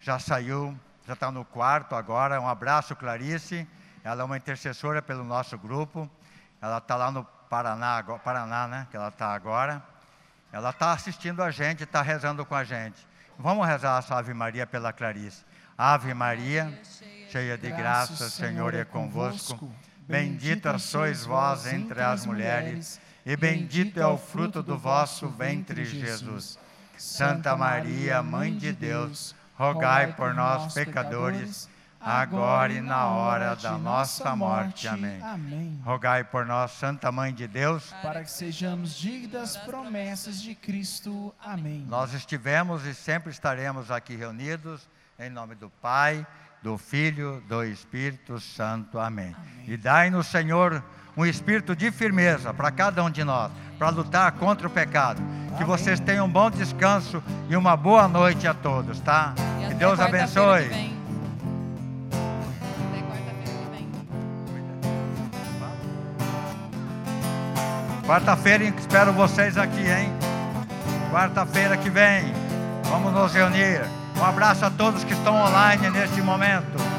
já saiu, já está no quarto agora. Um abraço, Clarice. Ela é uma intercessora pelo nosso grupo. Ela está lá no Paraná, Paraná, né? Que ela está agora. Ela está assistindo a gente, está rezando com a gente. Vamos rezar essa Ave Maria pela Clarice. Ave Maria, cheia de graça, Senhor é convosco. Bendita sois vós entre as mulheres, e bendito é o fruto do vosso ventre, Jesus. Santa Maria, Mãe de Deus, rogai por nós, pecadores, agora e na hora da nossa morte. Amém. Amém. Rogai por nós, Santa Mãe de Deus, para que sejamos dignos das promessas de Cristo. Amém. Nós estivemos e sempre estaremos aqui reunidos em nome do Pai, do Filho, do Espírito Santo. Amém. Amém. E dai-nos, Senhor, um espírito de firmeza para cada um de nós, para lutar contra o pecado. Amém. Que vocês tenham um bom descanso e uma boa noite a todos, tá? E que Deus abençoe. Quarta-feira espero vocês aqui, hein? Quarta-feira que vem. Vamos nos reunir. Um abraço a todos que estão online neste momento.